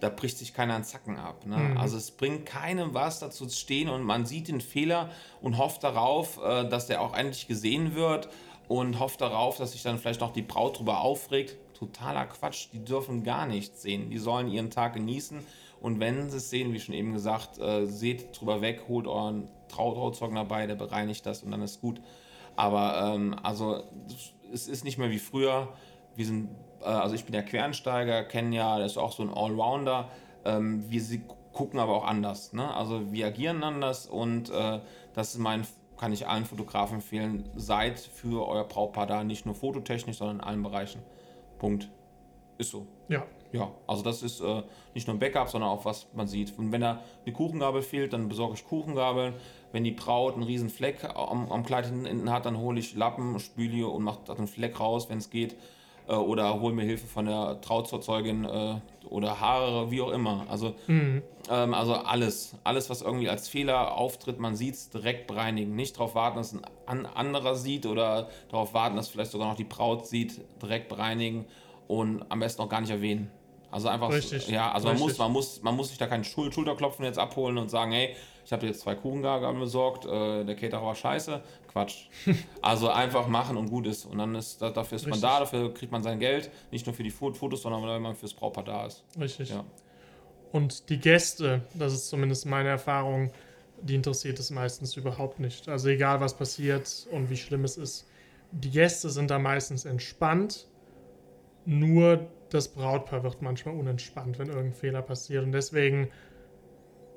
da bricht sich keiner einen Zacken ab. Ne? Mhm. Also es bringt keinem was dazu zu stehen und man sieht den Fehler und hofft darauf, äh, dass der auch endlich gesehen wird und hofft darauf, dass sich dann vielleicht noch die Braut drüber aufregt. Totaler Quatsch, die dürfen gar nichts sehen. Die sollen ihren Tag genießen und wenn sie es sehen, wie schon eben gesagt, äh, seht drüber weg, holt euren Trau Trauzeugen dabei, der bereinigt das und dann ist gut. Aber ähm, also es ist nicht mehr wie früher. Wir sind, äh, also ich bin ja Quernsteiger, kennen ja, das ist auch so ein Allrounder. Ähm, wir gucken aber auch anders. Ne? Also wir agieren anders und äh, das ist mein, kann ich allen Fotografen empfehlen, seid für euer Brautpaar da nicht nur fototechnisch, sondern in allen Bereichen. Punkt. Ist so. Ja, ja, also das ist äh, nicht nur ein Backup, sondern auch was man sieht. Und wenn da eine Kuchengabel fehlt, dann besorge ich Kuchengabeln. Wenn die Braut einen riesen Fleck am, am Kleid hinten hat, dann hole ich Lappen, spüle und mache da einen Fleck raus, wenn es geht. Äh, oder hole mir Hilfe von der Trauzeugin äh, oder Haare, wie auch immer. Also, mhm. ähm, also alles. Alles, was irgendwie als Fehler auftritt, man sieht es direkt bereinigen. Nicht darauf warten, dass ein anderer sieht oder darauf warten, dass vielleicht sogar noch die Braut sieht, direkt bereinigen und am besten auch gar nicht erwähnen. Also einfach, Richtig. ja, also man muss, man muss, man muss sich da keinen Schul Schulterklopfen jetzt abholen und sagen, hey, ich habe jetzt zwei Kuchengabeln besorgt, äh, der Caterer war scheiße. Quatsch. also einfach machen und gut ist. Und dann ist dafür ist Richtig. man da, dafür kriegt man sein Geld, nicht nur für die Fotos, sondern weil man fürs Brautpaar da ist. Richtig. Ja. Und die Gäste, das ist zumindest meine Erfahrung, die interessiert es meistens überhaupt nicht. Also egal was passiert und wie schlimm es ist. Die Gäste sind da meistens entspannt nur das Brautpaar wird manchmal unentspannt, wenn irgendein Fehler passiert. Und deswegen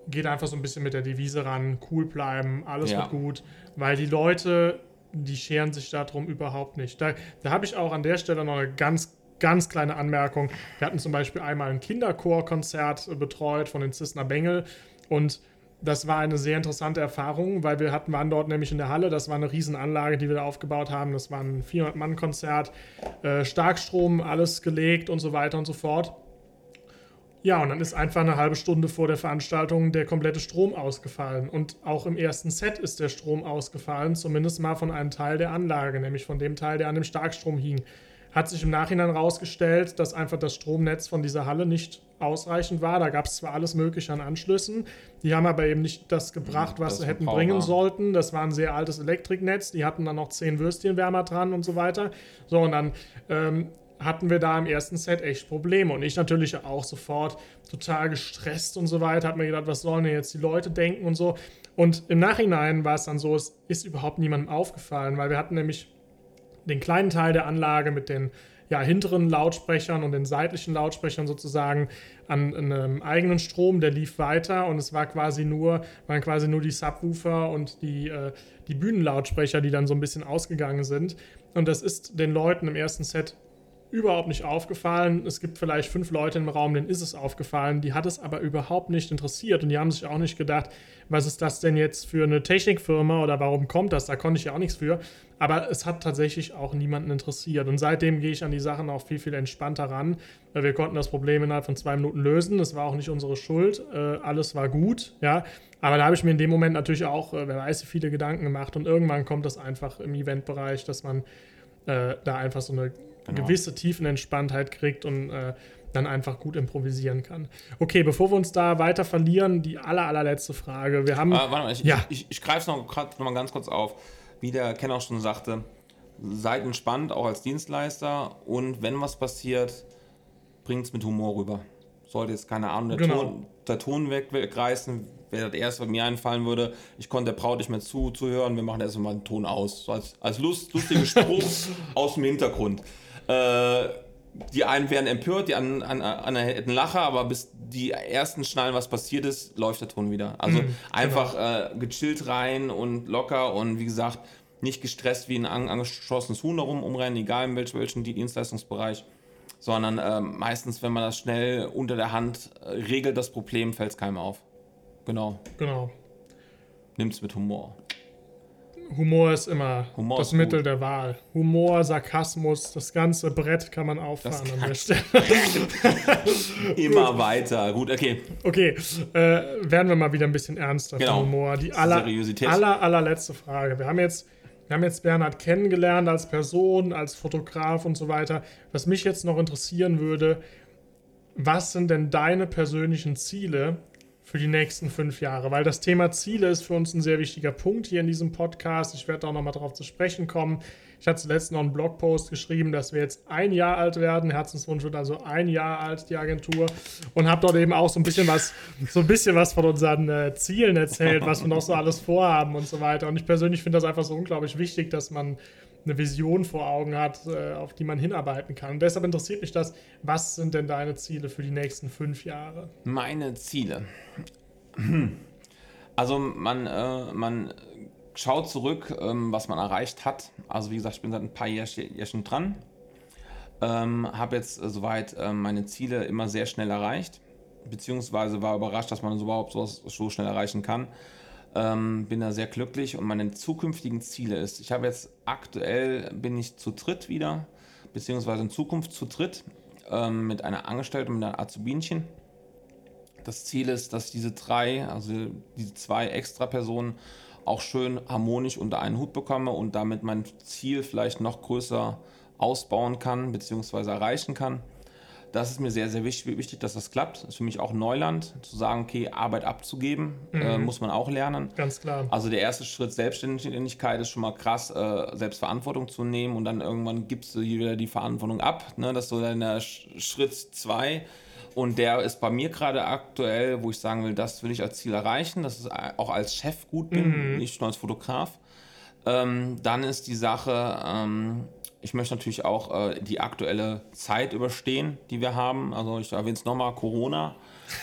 geht einfach so ein bisschen mit der Devise ran, cool bleiben, alles Ja. wird gut, weil die Leute, die scheren sich darum überhaupt nicht. Da, da habe ich auch an der Stelle noch eine ganz, ganz kleine Anmerkung. Wir hatten zum Beispiel einmal ein Kinderchorkonzert betreut von den Zisner Bengel und das war eine sehr interessante Erfahrung, weil wir hatten, waren dort nämlich in der Halle, das war eine Riesenanlage, die wir da aufgebaut haben, das war ein 400-Mann-Konzert, äh, Starkstrom, alles gelegt und so weiter und so fort. Ja, und dann ist einfach eine halbe Stunde vor der Veranstaltung der komplette Strom ausgefallen. Und auch im ersten Set ist der Strom ausgefallen, zumindest mal von einem Teil der Anlage, nämlich von dem Teil, der an dem Starkstrom hing. Hat sich im Nachhinein herausgestellt, dass einfach das Stromnetz von dieser Halle nicht ausreichend war. Da gab es zwar alles Mögliche an Anschlüssen, die haben aber eben nicht das gebracht, was das sie hätten bringen war. sollten. Das war ein sehr altes Elektriknetz, die hatten dann noch zehn Würstchenwärmer dran und so weiter. So, und dann ähm, hatten wir da im ersten Set echt Probleme. Und ich natürlich auch sofort total gestresst und so weiter. Hab mir gedacht, was sollen denn jetzt die Leute denken und so. Und im Nachhinein war es dann so, es ist überhaupt niemandem aufgefallen, weil wir hatten nämlich den kleinen Teil der Anlage mit den ja, hinteren Lautsprechern und den seitlichen Lautsprechern sozusagen an, an einem eigenen Strom, der lief weiter und es war quasi nur, waren quasi nur die Subwoofer und die, äh, die Bühnenlautsprecher, die dann so ein bisschen ausgegangen sind. Und das ist den Leuten im ersten Set überhaupt nicht aufgefallen. Es gibt vielleicht fünf Leute im Raum, denen ist es aufgefallen. Die hat es aber überhaupt nicht interessiert und die haben sich auch nicht gedacht, was ist das denn jetzt für eine Technikfirma oder warum kommt das? Da konnte ich ja auch nichts für. Aber es hat tatsächlich auch niemanden interessiert. Und seitdem gehe ich an die Sachen auch viel, viel entspannter ran. Wir konnten das Problem innerhalb von zwei Minuten lösen. Das war auch nicht unsere Schuld. Äh, alles war gut, ja. Aber da habe ich mir in dem Moment natürlich auch, äh, wer weiß, viele Gedanken gemacht. Und irgendwann kommt das einfach im Eventbereich, dass man äh, da einfach so eine Genau. gewisse Tiefenentspanntheit kriegt und äh, dann einfach gut improvisieren kann. Okay, bevor wir uns da weiter verlieren, die aller, allerletzte Frage. Wir haben. Äh, warte mal, ich, Ja. ich, ich, ich greife es noch, grad noch mal ganz kurz auf. Wie der Ken auch schon sagte, seid entspannt, auch als Dienstleister. Und wenn was passiert, bringt es mit Humor rüber. Sollte jetzt, keine Ahnung, der, Genau. Ton, der Ton weg, wegreißen, wäre das erste, was mir einfallen würde. Ich konnte der Braut nicht mehr zu, zuhören, wir machen erstmal den Ton aus. So als, als Lust, lustigen Spruch aus dem Hintergrund. Äh, die einen werden empört, die anderen, an, an, hätten Lacher, aber bis die ersten schnallen, was passiert ist, läuft der Ton wieder. Also Mhm, einfach äh, gechillt rein und locker und wie gesagt, nicht gestresst wie ein an, angeschossenes Huhn darum umrennen, egal in welch, welchen Dienstleistungsbereich, sondern ähm, meistens, wenn man das schnell unter der Hand äh, regelt, das Problem, fällt es keinem auf. Genau, Genau. nimmt es mit Humor. Humor ist immer Humor das ist Mittel gut. der Wahl. Humor, Sarkasmus, das ganze Brett kann man auffahren an der Stelle. Immer weiter. Gut, okay. Okay, äh, werden wir mal wieder ein bisschen ernster Genau. Humor. Die aller, Seriosität. aller, allerletzte Frage. Wir haben jetzt, wir haben jetzt Bernhard kennengelernt als Person, als Fotograf und so weiter. Was mich jetzt noch interessieren würde, was sind denn deine persönlichen Ziele für die nächsten fünf Jahre? Weil das Thema Ziele ist für uns ein sehr wichtiger Punkt hier in diesem Podcast. Ich werde auch nochmal darauf zu sprechen kommen. Ich hatte zuletzt noch einen Blogpost geschrieben, dass wir jetzt ein Jahr alt werden. Herzenswunsch wird also ein Jahr alt, die Agentur. Und habe dort eben auch so ein bisschen was, so ein bisschen was von unseren äh, Zielen erzählt, was wir noch so alles vorhaben und so weiter. Und ich persönlich finde das einfach so unglaublich wichtig, dass man eine Vision vor Augen hat, äh, auf die man hinarbeiten kann. Und deshalb interessiert mich das, was sind denn deine Ziele für die nächsten fünf Jahre? Meine Ziele. Also man, äh, man schaut zurück, ähm, was man erreicht hat. Also wie gesagt, ich bin seit ein paar Jährchen dran. Ähm, habe jetzt äh, soweit äh, meine Ziele immer sehr schnell erreicht. Beziehungsweise war überrascht, dass man so überhaupt sowas so schnell erreichen kann. Ähm, bin da sehr glücklich und meine zukünftigen Ziele ist, ich habe jetzt aktuell, bin ich zu dritt wieder, beziehungsweise in Zukunft zu dritt ähm, mit einer Angestellten, mit einer Azubinchen. Das Ziel ist, dass diese drei, also diese zwei extra Personen auch schön harmonisch unter einen Hut bekomme und damit mein Ziel vielleicht noch größer ausbauen kann, beziehungsweise erreichen kann. Das ist mir sehr, sehr wichtig, wichtig, dass das klappt. Das ist für mich auch Neuland, zu sagen, okay, Arbeit abzugeben, äh, muss man auch lernen. Ganz klar. Also der erste Schritt Selbstständigkeit ist schon mal krass, äh, Selbstverantwortung zu nehmen und dann irgendwann gibst du hier wieder die Verantwortung ab. Ne? Das ist so dein Sch- Schritt zwei. Und der ist bei mir gerade aktuell, wo ich sagen will, das will ich als Ziel erreichen, dass ich auch als Chef gut bin, nicht nur als Fotograf. Ähm, dann ist die Sache, ähm, ich möchte natürlich auch äh, die aktuelle Zeit überstehen, die wir haben. Also ich erwähne es nochmal, Corona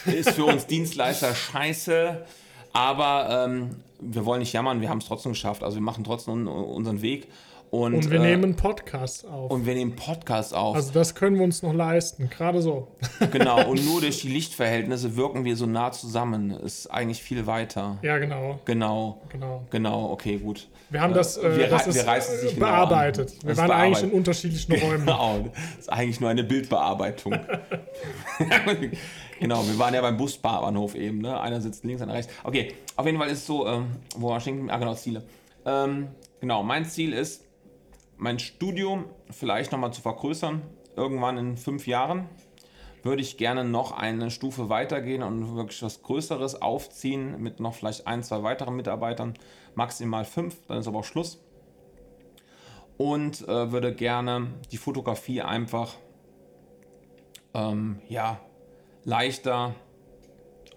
ist für uns Dienstleister scheiße. Aber ähm, wir wollen nicht jammern, wir haben es trotzdem geschafft. Also wir machen trotzdem unseren Weg. Und, und wir äh, nehmen Podcast auf. Und wir nehmen Podcast auf. Also das können wir uns noch leisten, gerade so. Genau, und nur durch die Lichtverhältnisse wirken wir so nah zusammen. Ist eigentlich viel weiter. Ja, genau. Genau. Genau. Genau, okay, gut. Wir haben das, äh, wir, das wir reißen sich genau bearbeitet. Genau wir waren eigentlich in unterschiedlichen Räumen. Genau, das ist eigentlich nur eine Bildbearbeitung. genau, wir waren ja beim Busbahnhof eben. Ne? Einer sitzt links, einer rechts. Okay, auf jeden Fall ist es so, ähm, wo war Schinken? Ah, genau, Ziele. Ähm, genau, mein Ziel ist, mein Studium vielleicht nochmal zu vergrößern, irgendwann in fünf Jahren, würde ich gerne noch eine Stufe weitergehen und wirklich was Größeres aufziehen mit noch vielleicht ein, zwei weiteren Mitarbeitern, maximal fünf, dann ist aber auch Schluss. Und äh, würde gerne die Fotografie einfach ähm, ja, leichter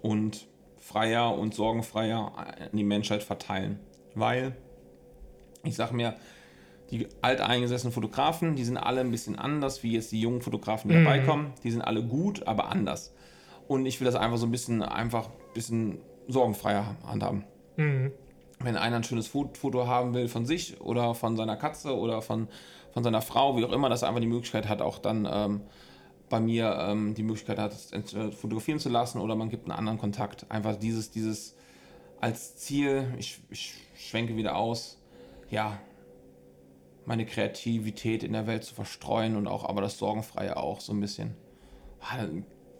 und freier und sorgenfreier an die Menschheit verteilen. Weil ich sage mir, die alteingesessenen Fotografen, die sind alle ein bisschen anders, wie jetzt die jungen Fotografen, die mhm. dabei kommen. Die sind alle gut, aber anders. Und ich will das einfach so ein bisschen, einfach ein bisschen sorgenfreier handhaben. Mhm. Wenn einer ein schönes Foto haben will von sich oder von seiner Katze oder von, von seiner Frau, wie auch immer, dass er einfach die Möglichkeit hat, auch dann ähm, bei mir ähm, die Möglichkeit hat, fotografieren zu lassen oder man gibt einen anderen Kontakt. Einfach dieses, dieses als Ziel, ich, ich schwenke wieder aus, ja, meine Kreativität in der Welt zu verstreuen und auch aber das Sorgenfreie auch so ein bisschen. Ah,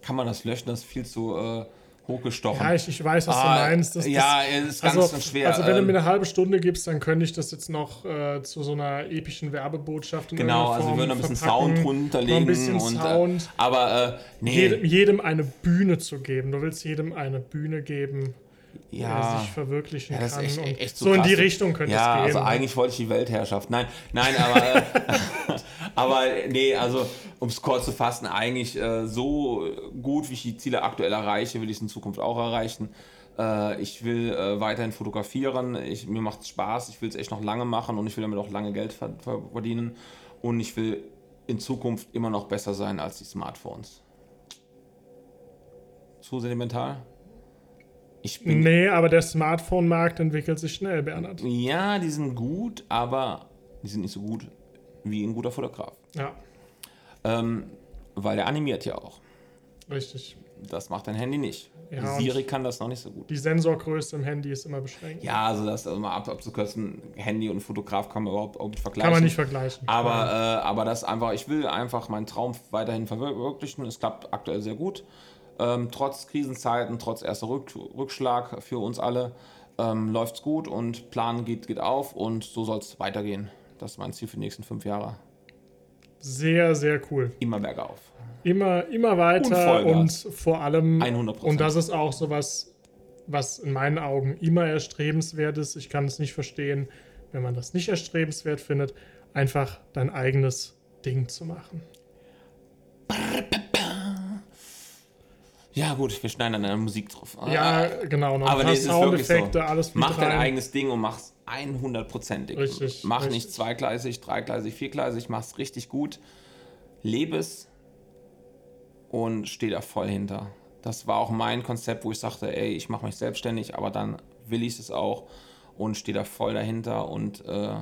kann man das löschen? Das ist viel zu äh, hochgestochen. Ja, ich, ich weiß, was ah, du meinst. Das, ja, es ist ganz, also, ganz schwer. Also wenn du mir eine halbe Stunde gibst, dann könnte ich das jetzt noch äh, zu so einer epischen Werbebotschaft in Genau, also wir würden ein bisschen Sound runterlegen. Ein bisschen und, äh, Sound. aber äh, nee. jedem, jedem eine Bühne zu geben. Du willst jedem eine Bühne geben ja, sich verwirklichen ja, kann. Echt, echt so, so in die Richtung könnte ja, es gehen. Ja, also eigentlich wollte ich die Weltherrschaft. Nein, nein, aber, aber nee, also um es kurz zu fassen, eigentlich äh, so gut, wie ich die Ziele aktuell erreiche, will ich es in Zukunft auch erreichen. Äh, ich will äh, weiterhin fotografieren, ich, mir macht es Spaß, ich will es echt noch lange machen und ich will damit auch lange Geld verdienen und ich will in Zukunft immer noch besser sein als die Smartphones. Zu sentimental? Ich bin nee, aber der Smartphone-Markt entwickelt sich schnell, Bernhard. Ja, die sind gut, aber die sind nicht so gut wie ein guter Fotograf. Ja. Ähm, weil der animiert ja auch. Richtig. Das macht dein Handy nicht. Ja, Siri kann das noch nicht so gut. Die Sensorgröße im Handy ist immer beschränkt. Ja, also das also mal ab, abzukürzen, Handy und Fotograf kann man überhaupt, überhaupt nicht vergleichen. Kann man nicht vergleichen. Aber, äh, aber das einfach, ich will einfach meinen Traum weiterhin verwirklichen. Es klappt aktuell sehr gut. Ähm, trotz Krisenzeiten, trotz erster Rück Rückschlag für uns alle, ähm, läuft es gut und Plan geht, geht auf und so soll es weitergehen. Das ist mein Ziel für die nächsten fünf Jahre. Sehr, sehr cool. Immer bergauf. Immer, immer weiter und, und vor allem. 100%. Und das ist auch so was, was in meinen Augen immer erstrebenswert ist. Ich kann es nicht verstehen, wenn man das nicht erstrebenswert findet, einfach dein eigenes Ding zu machen. Ja, gut, wir schneiden dann eine Musik drauf. Ja, genau. Noch aber nee, es ist wirklich so. alles Mach dein rein. eigenes Ding und mach's 100%ig. Richtig. Mach richtig. nicht zweigleisig, dreigleisig, viergleisig, mach's richtig gut. Lebe es und steh da voll hinter. Das war auch mein Konzept, wo ich sagte, ey, ich mache mich selbstständig, aber dann will ich es auch und stehe da voll dahinter und äh,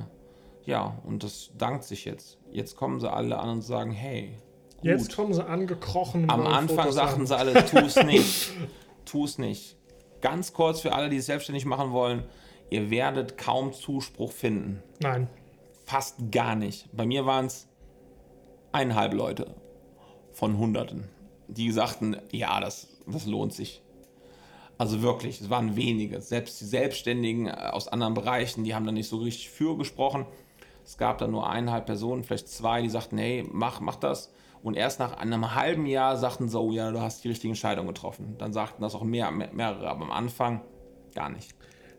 ja, und das dankt sich jetzt. Jetzt kommen sie alle an und sagen, hey, Gut. Jetzt kommen sie angekrochen. Am Anfang sagten sie alle, tu es nicht. tu es nicht. Ganz kurz für alle, die es selbstständig machen wollen, ihr werdet kaum Zuspruch finden. Nein. Fast gar nicht. Bei mir waren es eineinhalb Leute von Hunderten, die sagten, ja, das, das lohnt sich. Also wirklich, es waren wenige. Selbst die Selbstständigen äh, aus anderen Bereichen, die haben da nicht so richtig für gesprochen. Es gab da nur eineinhalb Personen, vielleicht zwei, die sagten, hey, mach, mach das. Und erst nach einem halben Jahr sagten so, oh ja, du hast die richtige Entscheidung getroffen. Dann sagten das auch mehr, mehrere, aber am Anfang gar nicht.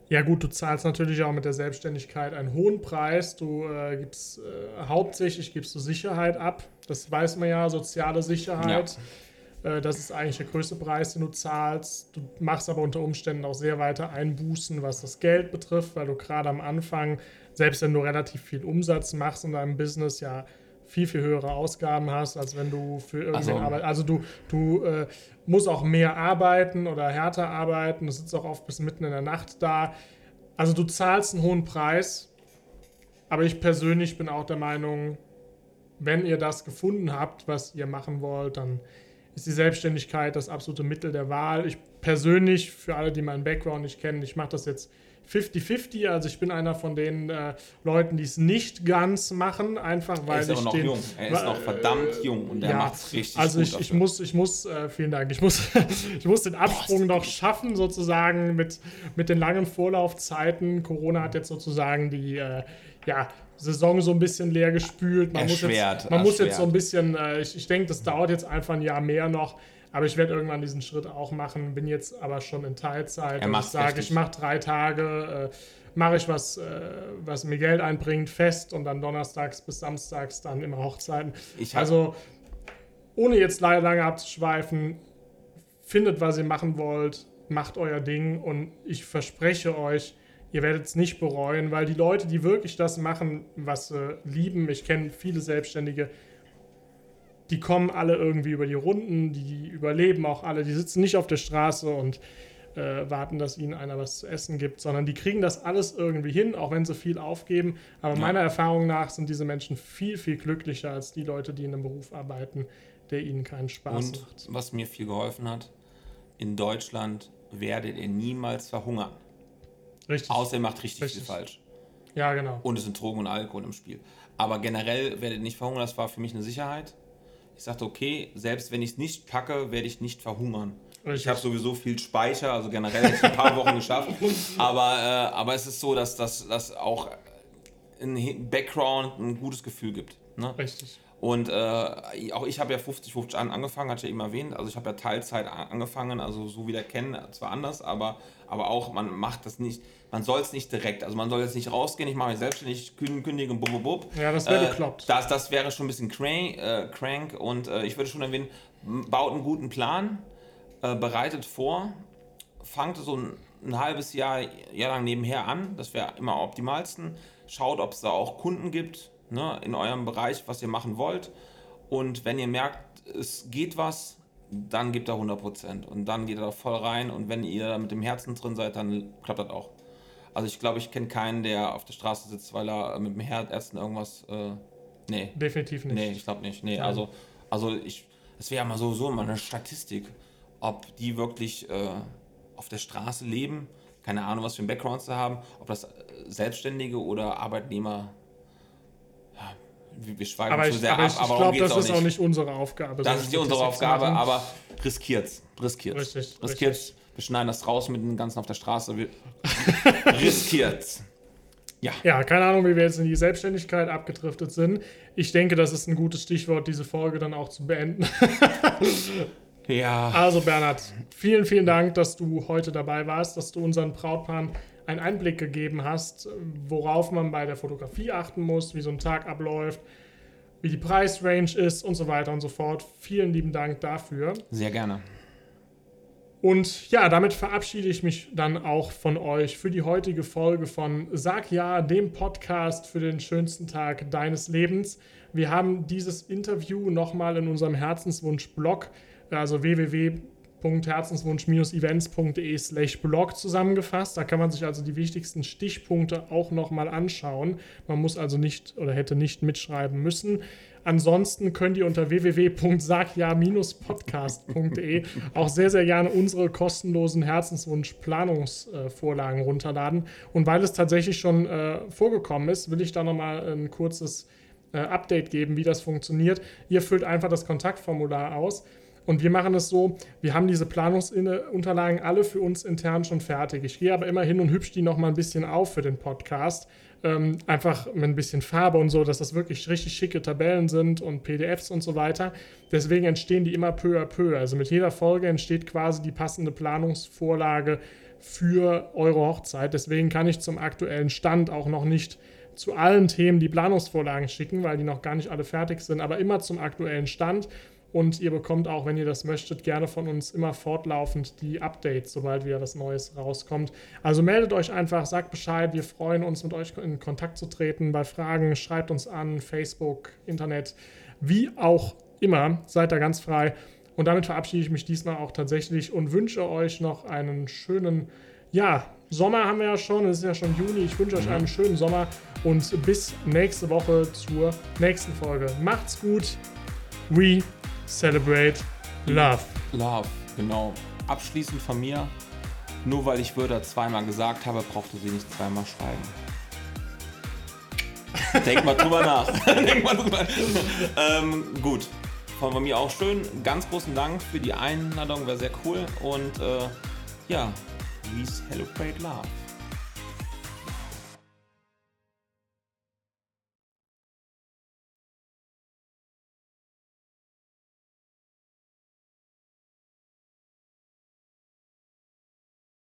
Ja gut, du zahlst natürlich auch mit der Selbstständigkeit einen hohen Preis. Du äh, gibst äh, hauptsächlich gibst du Sicherheit ab. Das weiß man ja, soziale Sicherheit. Ja. Äh, das ist eigentlich der größte Preis, den du zahlst. Du machst aber unter Umständen auch sehr weiter Einbußen, was das Geld betrifft, weil du gerade am Anfang selbst wenn du relativ viel Umsatz machst in deinem Business, ja viel, viel höhere Ausgaben hast, als wenn du für irgendeine Also- Arbeit. Also du, du äh, musst auch mehr arbeiten oder härter arbeiten. Du sitzt auch oft bis mitten in der Nacht da. Also du zahlst einen hohen Preis. Aber ich persönlich bin auch der Meinung, wenn ihr das gefunden habt, was ihr machen wollt, dann ist die Selbstständigkeit das absolute Mittel der Wahl. Ich persönlich, für alle, die meinen Background nicht kennen, ich mache das jetzt 50-50. Also ich bin einer von den äh, Leuten, die es nicht ganz machen, einfach weil Er ist ja ich auch noch den, jung. Er ist noch verdammt jung und der ja, macht es richtig also gut ich, ich muss, ich muss, äh, vielen Dank, ich muss, ich muss den Absprung noch schaffen, sozusagen mit, mit den langen Vorlaufzeiten. Corona hat jetzt sozusagen die äh, ja, Saison so ein bisschen leer gespült. Man muss Erschwert, jetzt, man muss jetzt so ein bisschen, äh, ich, ich denke, das dauert jetzt einfach ein Jahr mehr noch. Aber ich werde irgendwann diesen Schritt auch machen, bin jetzt aber schon in Teilzeit. Er und ich sage, ich mache drei Tage, äh, mache ich was, äh, was mir Geld einbringt, fest und dann donnerstags bis samstags dann immer Hochzeiten. Also, ohne jetzt leider lange abzuschweifen, findet, was ihr machen wollt, macht euer Ding und ich verspreche euch, ihr werdet es nicht bereuen, weil die Leute, die wirklich das machen, was sie lieben, ich kenne viele Selbstständige, die kommen alle irgendwie über die Runden, die überleben auch alle, die sitzen nicht auf der Straße und äh, warten, dass ihnen einer was zu essen gibt, sondern die kriegen das alles irgendwie hin, auch wenn sie viel aufgeben. Aber Ja. meiner Erfahrung nach sind diese Menschen viel, viel glücklicher als die Leute, die in einem Beruf arbeiten, der ihnen keinen Spaß Und macht. was mir viel geholfen hat, in Deutschland werdet ihr niemals verhungern. Richtig. Außer ihr macht richtig, Richtig. viel falsch. ja, genau. Und es sind Drogen und Alkohol im Spiel. Aber generell werdet ihr nicht verhungern, das war für mich eine Sicherheit. Ich sagte, okay, selbst wenn ich es nicht packe, werde ich nicht verhungern. Richtig. Ich habe sowieso viel Speicher, also generell ich ein paar Wochen geschafft. Aber, äh, aber es ist so, dass das auch ein Background ein gutes Gefühl gibt. Ne? Richtig. Und äh, auch ich habe ja 50-50 an, angefangen, hatte ich ja eben erwähnt. Also ich habe ja Teilzeit angefangen, also so wie der kennen, zwar anders, aber, aber auch, man macht das nicht, man soll es nicht direkt. Also man soll jetzt nicht rausgehen, ich mache mich selbstständig, kün- kündigen, bub, bub. Ja, das wäre Äh, bekloppt. Das, das wäre schon ein bisschen crank, äh, crank und äh, ich würde schon erwähnen, baut einen guten Plan, äh, bereitet vor, fangt so ein, ein halbes Jahr, Jahr lang nebenher an, das wäre immer am optimalsten. Schaut, ob es da auch Kunden gibt ne, in eurem Bereich, was ihr machen wollt. Und wenn ihr merkt, es geht was, dann gebt da 100% und dann geht da voll rein und wenn ihr da mit dem Herzen drin seid, dann klappt das auch. Also ich glaube, ich kenne keinen, der auf der Straße sitzt, weil er mit dem Herzen irgendwas, äh, nee, Definitiv nicht. Nee, ich glaube nicht. Nee, also, also ich, es wäre ja mal so, so mal eine Statistik, ob die wirklich äh, auf der Straße leben, keine Ahnung, was für einen Background sie haben, ob das äh, Selbstständige oder Arbeitnehmer, wir, wir schweigen Aber zu ich, sehr aber ab, ich, aber ich glaube, das ist auch nicht unsere Aufgabe. Das ist nicht unsere Aufgabe, machen. aber riskiert's, riskiert's. Richtig, riskiert's. Wir schneiden das raus mit dem Ganzen auf der Straße. Wir riskiert's. Ja. Ja, keine Ahnung, wie wir jetzt in die Selbstständigkeit abgedriftet sind. Ich denke, das ist ein gutes Stichwort, diese Folge dann auch zu beenden. Ja. Also Bernhard, vielen, vielen Dank, dass du heute dabei warst, dass du unseren Brautpaaren einen Einblick gegeben hast, worauf man bei der Fotografie achten muss, wie so ein Tag abläuft, wie die Preisrange ist und so weiter und so fort. Vielen lieben Dank dafür. Sehr gerne. Und ja, damit verabschiede ich mich dann auch von euch für die heutige Folge von Sag Ja, dem Podcast für den schönsten Tag deines Lebens. Wir haben dieses Interview nochmal in unserem Herzenswunsch-Blog, also www.herzenswunsch-events.de slash blog zusammengefasst. Da kann man sich also die wichtigsten Stichpunkte auch nochmal anschauen. Man muss also nicht oder hätte nicht mitschreiben müssen. Ansonsten könnt ihr unter www.sagja-podcast.de auch sehr, sehr gerne unsere kostenlosen Herzenswunsch-Planungsvorlagen runterladen. Und weil es tatsächlich schon äh, vorgekommen ist, will ich da nochmal ein kurzes äh, Update geben, wie das funktioniert. Ihr füllt einfach das Kontaktformular aus. Und wir machen es so, wir haben diese Planungsunterlagen alle für uns intern schon fertig. Ich gehe aber immer hin und hübsch die nochmal ein bisschen auf für den Podcast. Ähm, einfach mit ein bisschen Farbe und so, dass das wirklich richtig schicke Tabellen sind und PDFs und so weiter. Deswegen entstehen die immer peu à peu. Also mit jeder Folge entsteht quasi die passende Planungsvorlage für eure Hochzeit. Deswegen kann ich zum aktuellen Stand auch noch nicht zu allen Themen die Planungsvorlagen schicken, weil die noch gar nicht alle fertig sind, aber immer zum aktuellen Stand. Und ihr bekommt auch, wenn ihr das möchtet, gerne von uns immer fortlaufend die Updates, sobald wieder was Neues rauskommt. Also meldet euch einfach, sagt Bescheid. Wir freuen uns, mit euch in Kontakt zu treten. Bei Fragen schreibt uns an, Facebook, Internet, wie auch immer. Seid da ganz frei. Und damit verabschiede ich mich diesmal auch tatsächlich und wünsche euch noch einen schönen, ja, Sommer haben wir ja schon, es ist ja schon Juni. Ich wünsche euch einen schönen Sommer und bis nächste Woche zur nächsten Folge. Macht's gut. We celebrate love. Love, genau. Abschließend von mir, nur weil ich Würde zweimal gesagt habe, brauchte sie nicht zweimal schreiben. Denk mal drüber nach. Denk mal drüber. Ähm, gut, von mir auch schön. Ganz großen Dank für die Einladung, war sehr cool. Und äh, ja, we celebrate love.